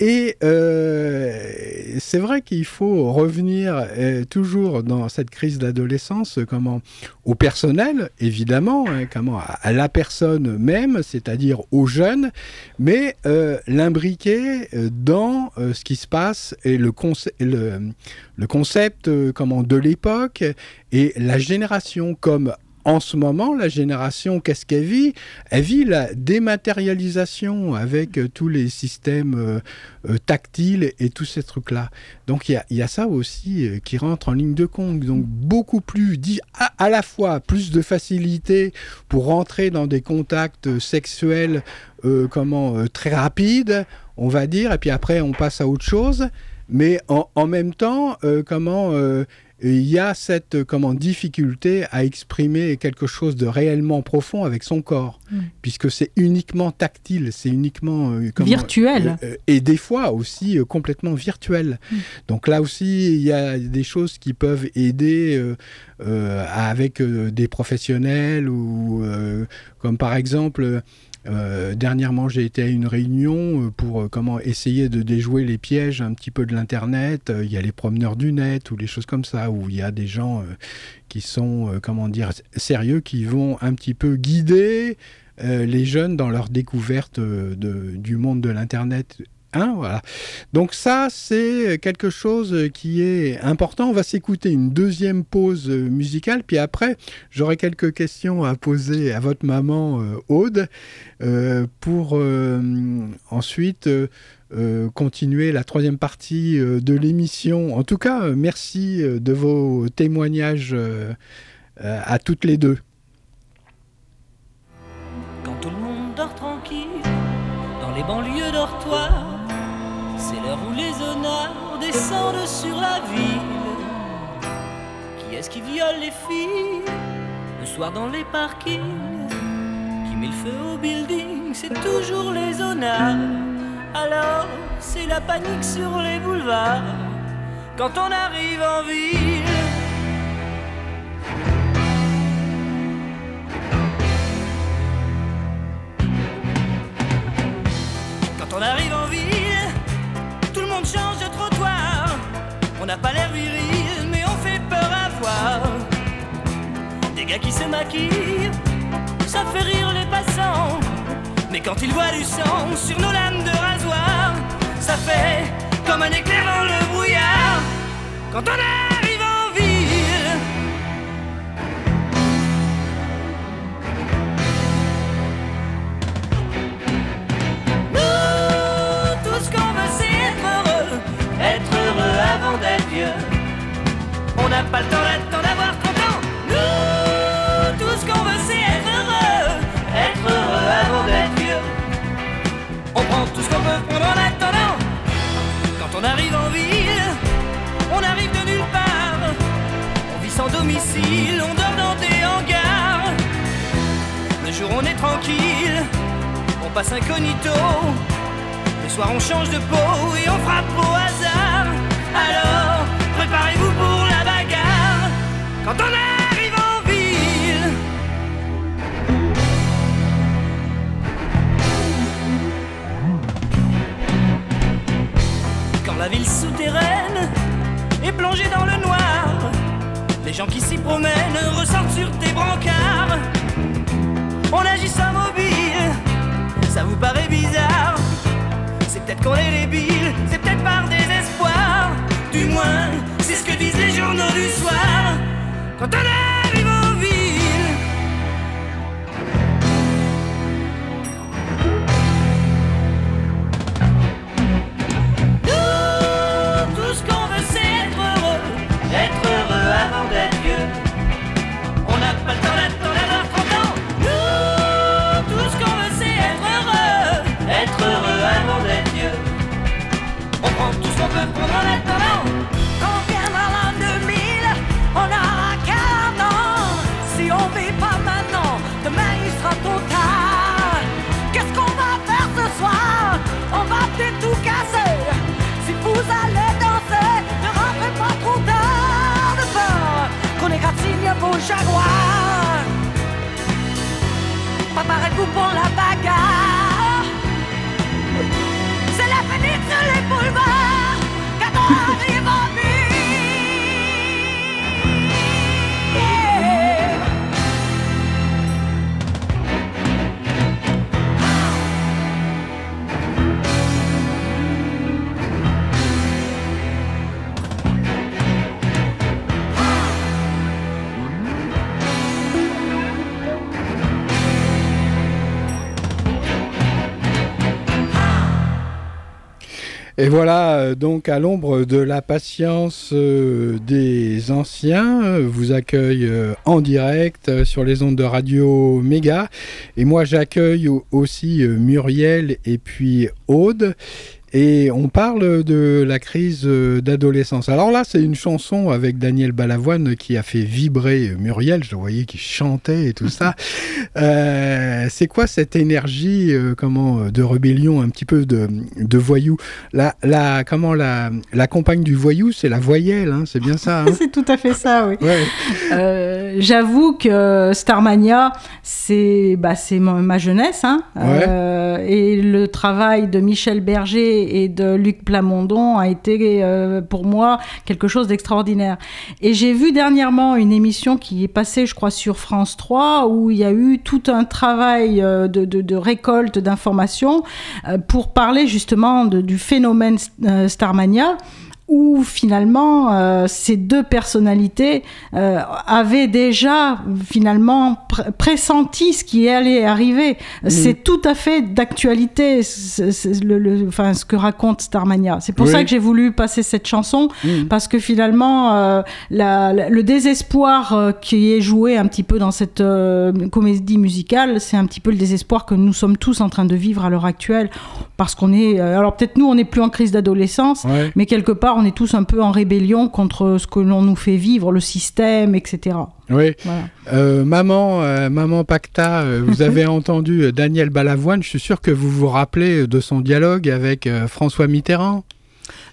Speaker 2: Et euh, c'est vrai qu'il faut revenir toujours dans cette crise d'adolescence, comment au personnel, évidemment, hein, comment à, la personne même, c'est-à-dire aux jeunes, mais l'imbriquer dans ce qui se passe et le, le, le concept comment, de l'époque et la génération comme en ce moment, la génération, qu'est-ce qu'elle vit? Elle vit la dématérialisation avec euh, tous les systèmes euh, euh, tactiles et tous ces trucs-là. Donc il y, a ça aussi qui rentre en ligne de compte. Donc beaucoup plus, à, la fois plus de facilité pour rentrer dans des contacts sexuels comment, très rapides, on va dire, et puis après on passe à autre chose. Mais en même temps, comment il y a cette euh, comment, difficulté à exprimer quelque chose de réellement profond avec son corps, mm. puisque c'est uniquement tactile, c'est uniquement...
Speaker 3: Euh, virtuel.
Speaker 2: Euh, et des fois aussi complètement virtuel. Mm. Donc là aussi, il y a des choses qui peuvent aider avec des professionnels, ou comme par exemple euh, dernièrement, j'ai été à une réunion euh, pour euh, comment essayer de déjouer les pièges un petit peu de l'internet. Il y a les promeneurs du net ou les choses comme ça où il y a des gens qui sont comment dire sérieux, qui vont un petit peu guider les jeunes dans leur découverte du monde de l'internet Hein. Donc ça, c'est quelque chose qui est important. On va s'écouter une deuxième pause musicale, puis après, j'aurai quelques questions à poser à votre maman euh, Aude euh, pour euh, ensuite continuer la troisième partie de l'émission. En tout cas, merci de vos témoignages à toutes les deux.
Speaker 6: Quand tout le monde dort tranquille dans les banlieues dortoirs descendent sur la ville. Qui est-ce qui viole les filles le soir dans les parkings? Qui met le feu au building C'est toujours les honnards. Alors c'est la panique sur les boulevards quand on arrive en ville. Quand on arrive en On n'a pas l'air viril, mais on fait peur à voir. Des gars qui se maquillent, ça fait rire les passants. Mais quand ils voient du sang sur nos lames de rasoir, ça fait comme un éclair dans le brouillard. Quand on a d'être vieux. On n'a pas le temps d'attendre d'avoir 30 ans. Nous, tout ce qu'on veut, c'est être heureux, être heureux avant d'être vieux. On prend tout ce qu'on peut prendre en attendant. Quand on arrive en ville, on arrive de nulle part. On vit sans domicile, on dort dans des hangars. Le jour on est tranquille, on passe incognito. Le soir on change de peau et on frappe au. Alors, préparez-vous pour la bagarre. Quand on arrive en ville. Quand la ville souterraine est plongée dans le noir, les gens qui s'y promènent ressortent sur des brancards. On agit sans mobile, ça vous paraît bizarre. C'est peut-être qu'on est débile, c'est. C'est ce que disent les journaux du soir. Quand on arrive
Speaker 2: Et voilà, euh, donc à l'ombre de la patience euh, des anciens, euh, vous accueille en direct sur les ondes de radio Méga. Et moi j'accueille au- aussi Muriel et puis Aude. Et on parle de la crise euh, d'adolescence. Alors là, c'est une chanson avec Daniel Balavoine qui a fait vibrer Muriel. Je le voyais qui chantait et tout ça. <laughs> Euh, c'est quoi cette énergie, euh, comment, euh, de rébellion, un petit peu de, de voyou? La, la, comment, la, la compagne du voyou, c'est la voyelle, hein, c'est bien ça. hein? <laughs>
Speaker 3: C'est tout à fait ça, oui.
Speaker 2: ouais.
Speaker 3: Euh, J'avoue que Starmania, c'est bah, c'est ma, ma jeunesse. Hein,
Speaker 2: Ouais.
Speaker 3: Euh, et le travail de Michel Berger et de Luc Plamondon a été euh, pour moi quelque chose d'extraordinaire. Et j'ai vu dernièrement une émission qui est passée, je crois, sur France 3, où il y a eu tout un travail euh, de, récolte d'informations euh, pour parler justement du phénomène Starmania où finalement euh, ces deux personnalités euh, avaient déjà finalement pr- pressenti ce qui allait arriver. C'est tout à fait d'actualité c'est- c'est le, le- enfin, ce que raconte Starmania. C'est pour
Speaker 2: Oui.
Speaker 3: ça que j'ai voulu passer cette chanson,
Speaker 2: Mm.
Speaker 3: parce que finalement euh, la- la- le désespoir qui est joué un petit peu dans cette comédie musicale, c'est un petit peu le désespoir que nous sommes tous en train de vivre à l'heure actuelle, parce qu'on est... alors peut-être nous, on n'est plus en crise d'adolescence,
Speaker 2: Ouais.
Speaker 3: mais quelque part, on est tous un peu en rébellion contre ce que l'on nous fait vivre, le système, etc.
Speaker 2: Oui.
Speaker 3: Voilà.
Speaker 2: Euh, maman, euh, maman Pacta, euh, vous avez <laughs> entendu Daniel Balavoine. Je suis sûr que vous vous rappelez de son dialogue avec euh, François Mitterrand.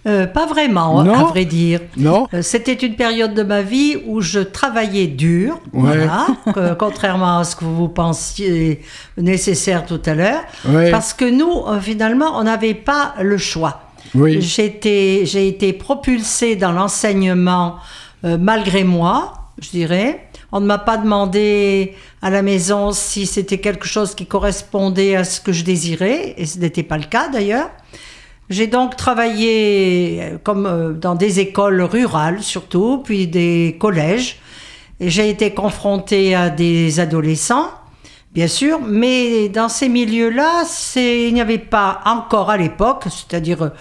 Speaker 4: Euh, pas vraiment,
Speaker 2: Non.
Speaker 4: à vrai dire.
Speaker 2: Non
Speaker 4: Euh, C'était une période de ma vie où je travaillais dur,
Speaker 2: Ouais.
Speaker 4: voilà, <laughs> contrairement à ce que vous pensiez nécessaire tout à l'heure,
Speaker 2: Ouais.
Speaker 4: parce que nous, euh, finalement, on n'avait pas le choix.
Speaker 2: Oui.
Speaker 4: J'ai été, propulsée dans l'enseignement euh, malgré moi. je dirais. On ne m'a pas demandé à la maison si c'était quelque chose qui correspondait à ce que je désirais, et ce n'était pas le cas d'ailleurs. J'ai donc travaillé euh, comme euh, dans des écoles rurales surtout, puis des collèges. Et j'ai été confrontée à des adolescents, bien sûr, mais dans ces milieux-là, il n'y avait pas encore à l'époque, c'est-à-dire,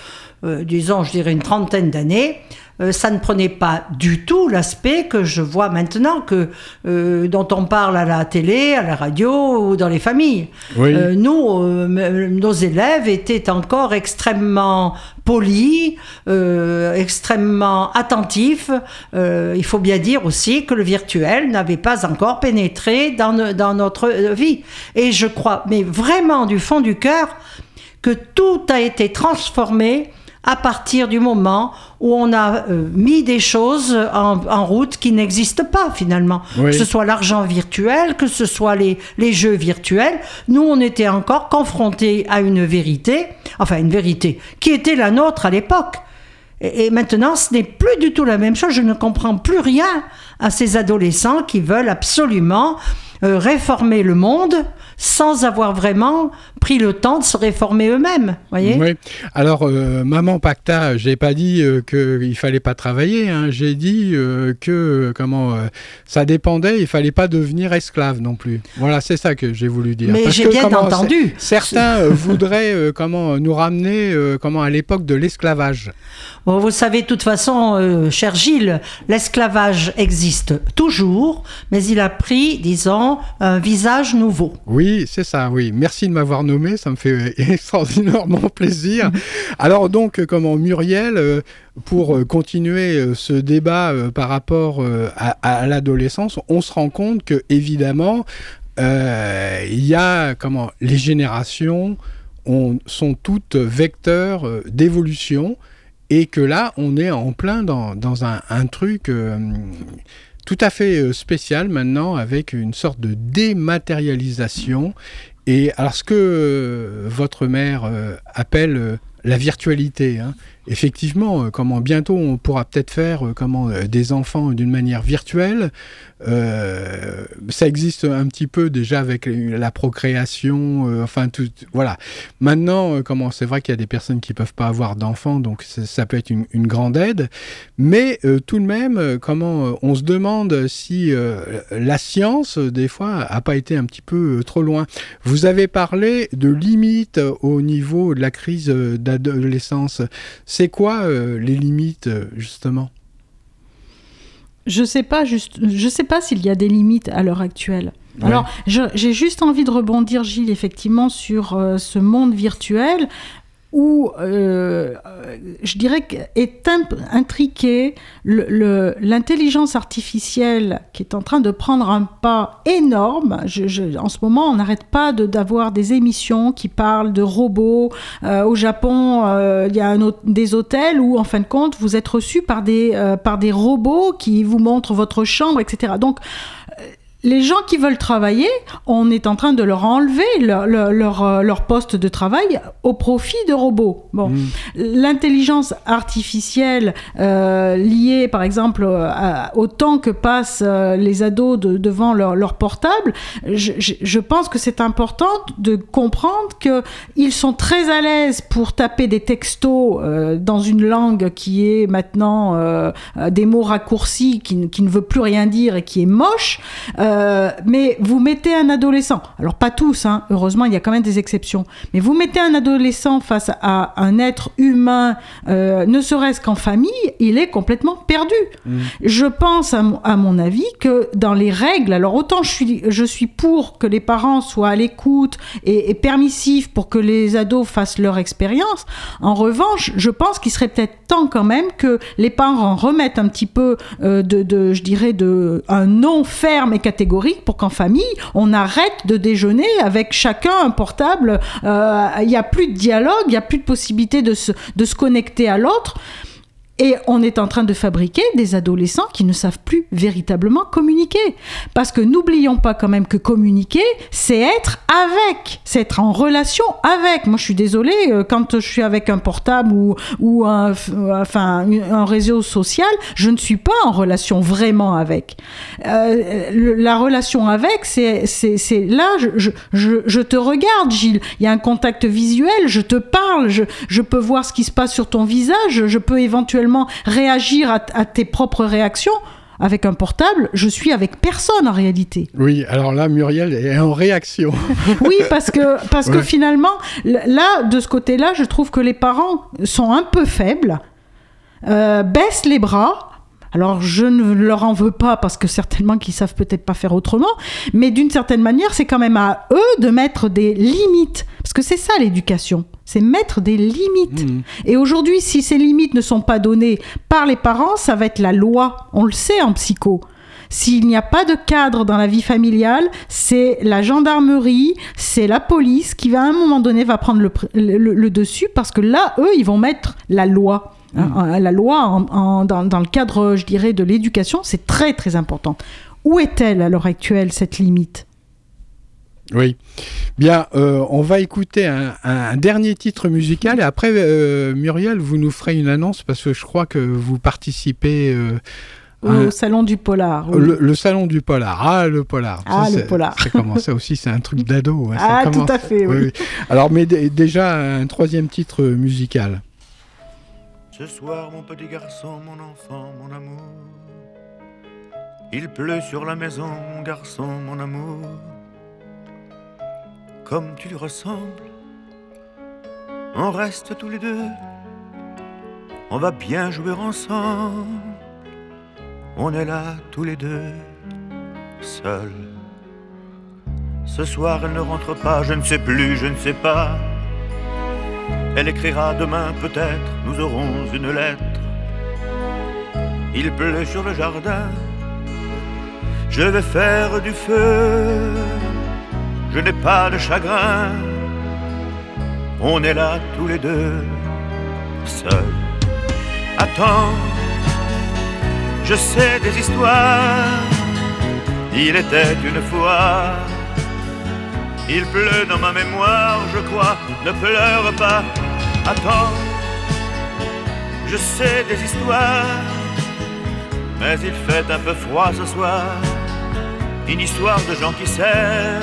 Speaker 4: euh, disons, je dirais une trentaine d'années, euh, ça ne prenait pas du tout l'aspect que je vois maintenant, que, euh, dont on parle à la télé, à la radio ou dans les familles.
Speaker 2: Oui.
Speaker 4: Euh, nous, nos élèves étaient encore extrêmement polis, extrêmement attentifs. Il faut bien dire aussi que le virtuel n'avait pas encore pénétré dans, no- dans notre vie. Et je crois, mais vraiment du fond du cœur, que tout a été transformé à partir du moment où on a euh, mis des choses en, en route qui n'existent pas finalement.
Speaker 2: Oui.
Speaker 4: Que ce soit l'argent virtuel, que ce soit les, les jeux virtuels, nous on était encore confrontés à une vérité, enfin une vérité qui était la nôtre à l'époque. Et, et maintenant, ce n'est plus du tout la même chose. Je ne comprends plus rien à ces adolescents qui veulent absolument euh, réformer le monde sans avoir vraiment pris le temps de se réformer eux-mêmes. Voyez?
Speaker 2: Oui. Alors, euh, maman Pacta, j'ai pas dit euh, qu'il fallait pas travailler. hein. J'ai dit euh, que comment ça dépendait. Il fallait pas devenir esclave non plus. Voilà, c'est ça que j'ai voulu dire.
Speaker 4: Mais j'ai bien
Speaker 2: comment,
Speaker 4: entendu.
Speaker 2: Certains voudraient comment nous ramener comment à l'époque de l'esclavage.
Speaker 4: Bon, vous savez, de toute façon, euh, cher Gilles, l'esclavage existe toujours, mais il a pris, disons, un visage nouveau.
Speaker 2: Oui, c'est ça, oui. Merci de m'avoir nommé, ça me fait <laughs> extraordinairement plaisir. Alors donc, euh, comment Muriel, euh, pour euh, continuer euh, ce débat euh, par rapport euh, à, l'adolescence, on se rend compte que évidemment, euh, il y a comment les générations on- sont toutes vecteurs euh, d'évolution et que là, on est en plein dans, un, truc euh, tout à fait euh, spécial maintenant avec une sorte de dématérialisation. Et alors, ce que euh, votre mère appelle la virtualité, hein, effectivement, euh, comment bientôt on pourra peut-être faire euh, comment euh, des enfants d'une manière virtuelle. Ça existe un petit peu déjà avec la procréation, enfin tout, voilà. Maintenant, comment c'est vrai qu'il y a des personnes qui peuvent pas avoir d'enfants, donc ça, peut être une, grande aide. Mais tout de même, comment on se demande si la science, des fois, a pas été un petit peu trop loin. Vous avez parlé de limites au niveau de la crise d'adolescence. C'est quoi euh, les limites, euh, justement?
Speaker 3: Je sais pas juste, je sais pas s'il y a des limites à l'heure actuelle.
Speaker 2: Ouais.
Speaker 3: Alors, j'ai juste envie de rebondir, Gilles, effectivement, sur euh, ce monde virtuel où, euh, euh, je dirais, est imp- intriqué le- le- l'intelligence artificielle qui est en train de prendre un pas énorme. En ce moment, on n'arrête pas d'avoir des émissions qui parlent de robots. Euh, au Japon, euh, il y a des hôtels où, en fin de compte, vous êtes reçu par des, par des robots qui vous montrent votre chambre, etc. Donc, les gens qui veulent travailler, on est en train de leur enlever leur, leur, leur, poste de travail au profit de robots. Bon,
Speaker 2: Mm.
Speaker 3: l'intelligence artificielle euh, liée, par exemple, euh, à- au temps que passent euh, les ados de- devant leur, leur portable, je, je- je pense que c'est important de comprendre que ils sont très à l'aise pour taper des textos euh, dans une langue qui est maintenant euh, des mots raccourcis, qui, ne- qui ne veut plus rien dire et qui est moche. Euh, mais vous mettez un adolescent, alors pas tous, hein, heureusement il y a quand même des exceptions, mais vous mettez un adolescent face à un être humain, euh, ne serait-ce qu'en famille, il est complètement perdu. Je pense, à mon, à mon avis, que dans les règles, alors autant je suis, je suis pour que les parents soient à l'écoute et, et permissifs pour que les ados fassent leur expérience, en revanche, je pense qu'il serait peut-être temps quand même que les parents remettent un petit peu euh, de, de, je dirais, de, un nom ferme et catégorique pour qu'en famille, on arrête de déjeuner avec chacun un portable. Euh, Il n'y a plus de dialogue, il n'y a plus de possibilité de se connecter à l'autre. Et on est en train de fabriquer des adolescents qui ne savent plus véritablement communiquer. Parce que n'oublions pas quand même que communiquer, c'est être avec, c'est être en relation avec. Moi, je suis désolée, euh, quand je suis avec un portable ou, un, enfin, un réseau social, je ne suis pas en relation vraiment avec. Euh, la relation avec, c'est là, je, je, je, te regarde, Gilles. Il y a un contact visuel, je te parle, je peux voir ce qui se passe sur ton visage, je peux éventuellement réagir à, à tes propres réactions. Avec un portable, je suis avec personne en réalité.
Speaker 2: Oui, alors là, Muriel est en réaction. <laughs>
Speaker 3: Oui, parce que, parce que finalement, là, de ce côté-là, je trouve que les parents sont un peu faibles, euh, baissent les bras. Alors, je ne leur en veux pas parce que certainement qu'ils savent peut-être pas faire autrement, mais d'une certaine manière, c'est quand même à eux de mettre des limites. Parce que c'est ça l'éducation, c'est mettre des limites.
Speaker 2: Mhm.
Speaker 3: Et aujourd'hui, si ces limites ne sont pas données par les parents, ça va être la loi. On le sait en psycho. S'il n'y a pas de cadre dans la vie familiale, c'est la gendarmerie, c'est la police qui va à un moment donné va prendre le, pr- le- le- le dessus parce que là, eux, ils vont mettre la loi. Hein, La loi en- en- dans, dans le cadre, je dirais, de l'éducation, c'est très très important. Où est-elle à l'heure actuelle, cette limite?
Speaker 2: Oui. Bien, euh, on va écouter un, un dernier titre musical et après, euh, Muriel, vous nous ferez une annonce parce que je crois que vous participez euh,
Speaker 3: Au salon du polar. oui.
Speaker 2: le, le salon du polar. Ah, le polar.
Speaker 3: Ah, le polar.
Speaker 2: Ça commence ça aussi, c'est un truc d'ado. hein, <laughs>
Speaker 3: Ah, tout à fait, oui.
Speaker 2: Alors, mais déjà, un troisième titre musical.
Speaker 7: Ce soir, mon petit garçon, mon enfant, mon amour. Il pleut sur la maison, mon garçon, mon amour. Comme tu lui ressembles, on reste tous les deux. On va bien jouer ensemble. On est là tous les deux, seuls. Ce soir, elle ne rentre pas, je ne sais plus, je ne sais pas. Elle écrira demain peut-être, nous aurons une lettre. Il pleut sur le jardin, je vais faire du feu. Je n'ai pas de chagrin, on est là tous les deux, seuls. Attends, je sais des histoires. Il était une fois, il pleut dans ma mémoire, je crois, ne pleure pas. Attends, je sais des histoires, mais il fait un peu froid ce soir. Une histoire de gens qui s'aiment,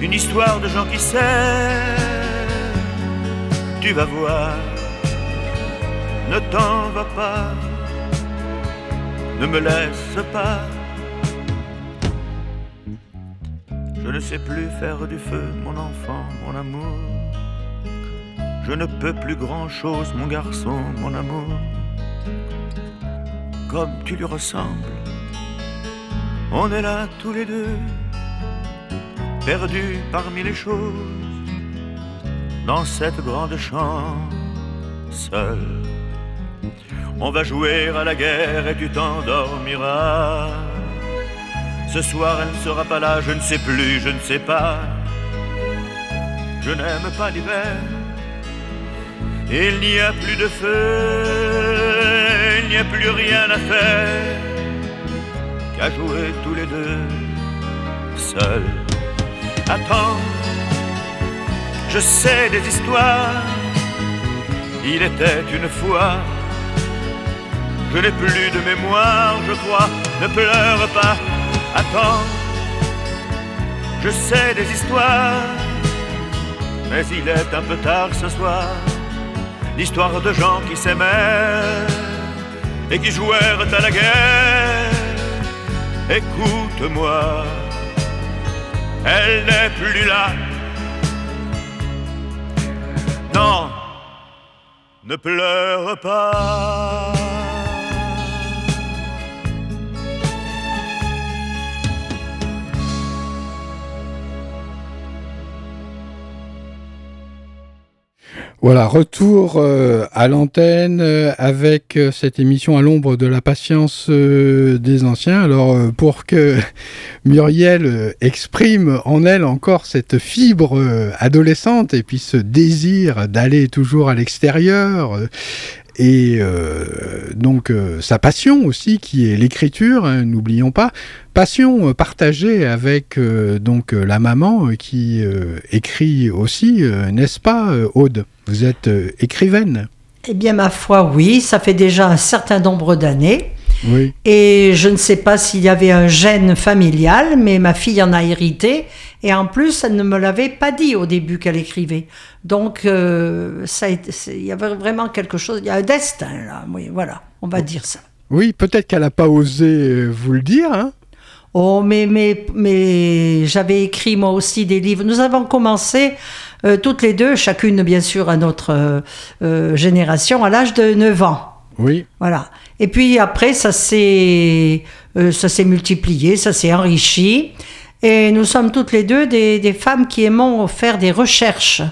Speaker 7: une histoire de gens qui s'aiment. Tu vas voir, ne t'en va pas, ne me laisse pas. Je ne sais plus faire du feu, mon enfant, mon amour. Je ne peux plus grand-chose, mon garçon, mon amour. Comme tu lui ressembles, on est là tous les deux, perdus parmi les choses, dans cette grande chambre, seul. On va jouer à la guerre et tu t'endormiras. Ce soir, elle ne sera pas là, je ne sais plus, je ne sais pas. Je n'aime pas l'hiver. Il n'y a plus de feu, il n'y a plus rien à faire qu'à jouer tous les deux seuls. Attends, je sais des histoires. Il était une fois. Je n'ai plus de mémoire, je crois. Ne pleure pas. Attends, je sais des histoires, mais il est un peu tard ce soir. L'histoire de gens qui s'aimèrent et qui jouèrent à la guerre. Écoute-moi, elle n'est plus là. Non, ne pleure pas.
Speaker 2: Voilà, retour euh, à l'antenne euh, avec euh, cette émission à l'ombre de la patience des anciens. Alors, pour que <laughs> Muriel exprime en elle encore cette fibre adolescente et puis ce désir d'aller toujours à l'extérieur, et donc sa passion aussi qui est l'écriture, hein, n'oublions pas, passion partagée avec donc la maman qui écrit aussi, n'est-ce pas Aude? Vous êtes euh, écrivaine.
Speaker 4: Eh bien, ma foi, oui, ça fait déjà un certain nombre d'années.
Speaker 2: Oui.
Speaker 4: Et je ne sais pas s'il y avait un gène familial, mais ma fille en a hérité. Et en plus, elle ne me l'avait pas dit au début qu'elle écrivait. Donc, euh, ça il y avait vraiment quelque chose, il y a un destin là. Oui, voilà, on va dire ça.
Speaker 2: Oui, peut-être qu'elle n'a pas osé euh, vous le dire. Hein
Speaker 4: Oh, mais, mais, mais j'avais écrit moi aussi des livres. Nous avons commencé euh, toutes les deux, chacune bien sûr à notre euh, euh, génération, à l'âge de 9 ans.
Speaker 2: oui.
Speaker 4: Voilà. Et puis après, ça s'est, ça s'est multiplié, ça s'est enrichi. Et nous sommes toutes les deux des, des femmes qui aimons faire des recherches.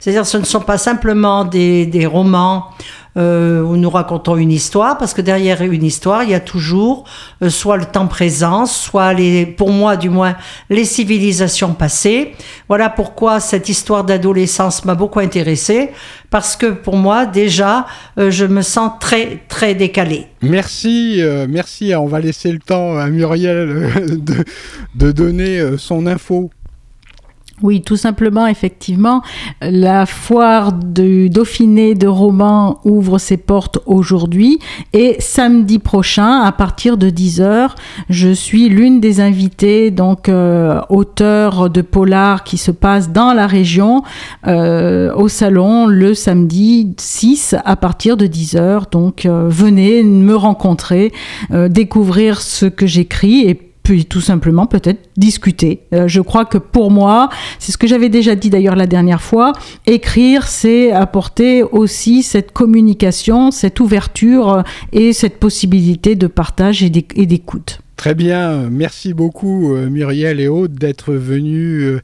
Speaker 4: C'est-à-dire, ce ne sont pas simplement des, des romans euh, nous racontons une histoire, parce que derrière une histoire, il y a toujours euh, soit le temps présent, soit les, pour moi du moins, les civilisations passées. Voilà pourquoi cette histoire d'adolescence m'a beaucoup intéressée, parce que pour moi, déjà, euh, je me sens très, très décalée.
Speaker 2: Merci, euh, merci. On va laisser le temps à Muriel euh, de, de donner euh, son info.
Speaker 3: Oui, tout simplement, effectivement, la foire du Dauphiné de romans ouvre ses portes aujourd'hui et samedi prochain, à partir de 10h, je suis l'une des invitées, donc euh, auteur de polar qui se passe dans la région euh, au salon le samedi 6 à partir de 10h. Donc euh, venez me rencontrer, découvrir ce que j'écris et puis tout simplement peut-être discuter. Euh, je crois que pour moi, c'est ce que j'avais déjà dit d'ailleurs la dernière fois, écrire, c'est apporter aussi cette communication, cette ouverture euh, et cette possibilité de partage et d'éc- et d'écoute.
Speaker 2: Très bien, merci beaucoup euh, Muriel et Aude d'être venus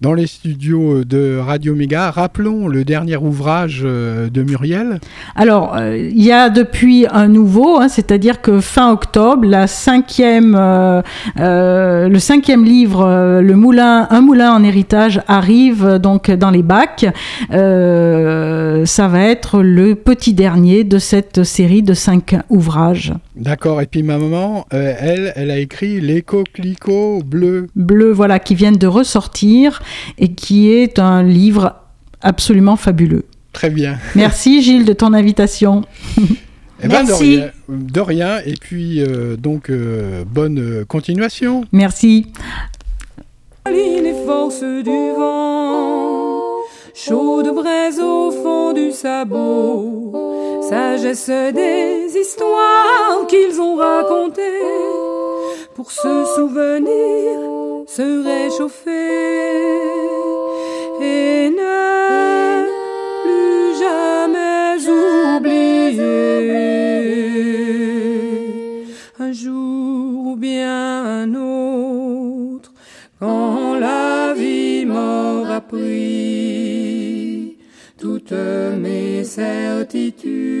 Speaker 2: dans les studios de Radio Méga. Rappelons le dernier ouvrage euh, de Muriel.
Speaker 3: Alors, euh, il y a depuis un nouveau, hein, c'est-à-dire que fin octobre, la cinquième, euh, euh, le cinquième livre, euh, le moulin, un moulin en héritage arrive euh, donc dans les bacs. Euh, ça va être le petit dernier de cette série de cinq ouvrages.
Speaker 2: D'accord, et puis ma maman, euh, elle, elle a écrit Les coquelicots bleus.
Speaker 3: Bleus, voilà, qui viennent de ressortir et qui est un livre absolument fabuleux.
Speaker 2: Très bien.
Speaker 3: Merci Gilles de ton invitation.
Speaker 2: Eh ben, de
Speaker 4: Merci.
Speaker 2: rien, de rien, et puis euh, donc euh, bonne euh, continuation.
Speaker 3: Merci.
Speaker 1: Ligne et force du vent, chaude braise au fond du sabot, sagesse des histoires qu'ils ont racontées, pour se souvenir, se réchauffer et ne plus jamais oublier. Un jour ou bien un autre, quand la vie m'aura pris toutes mes certitudes,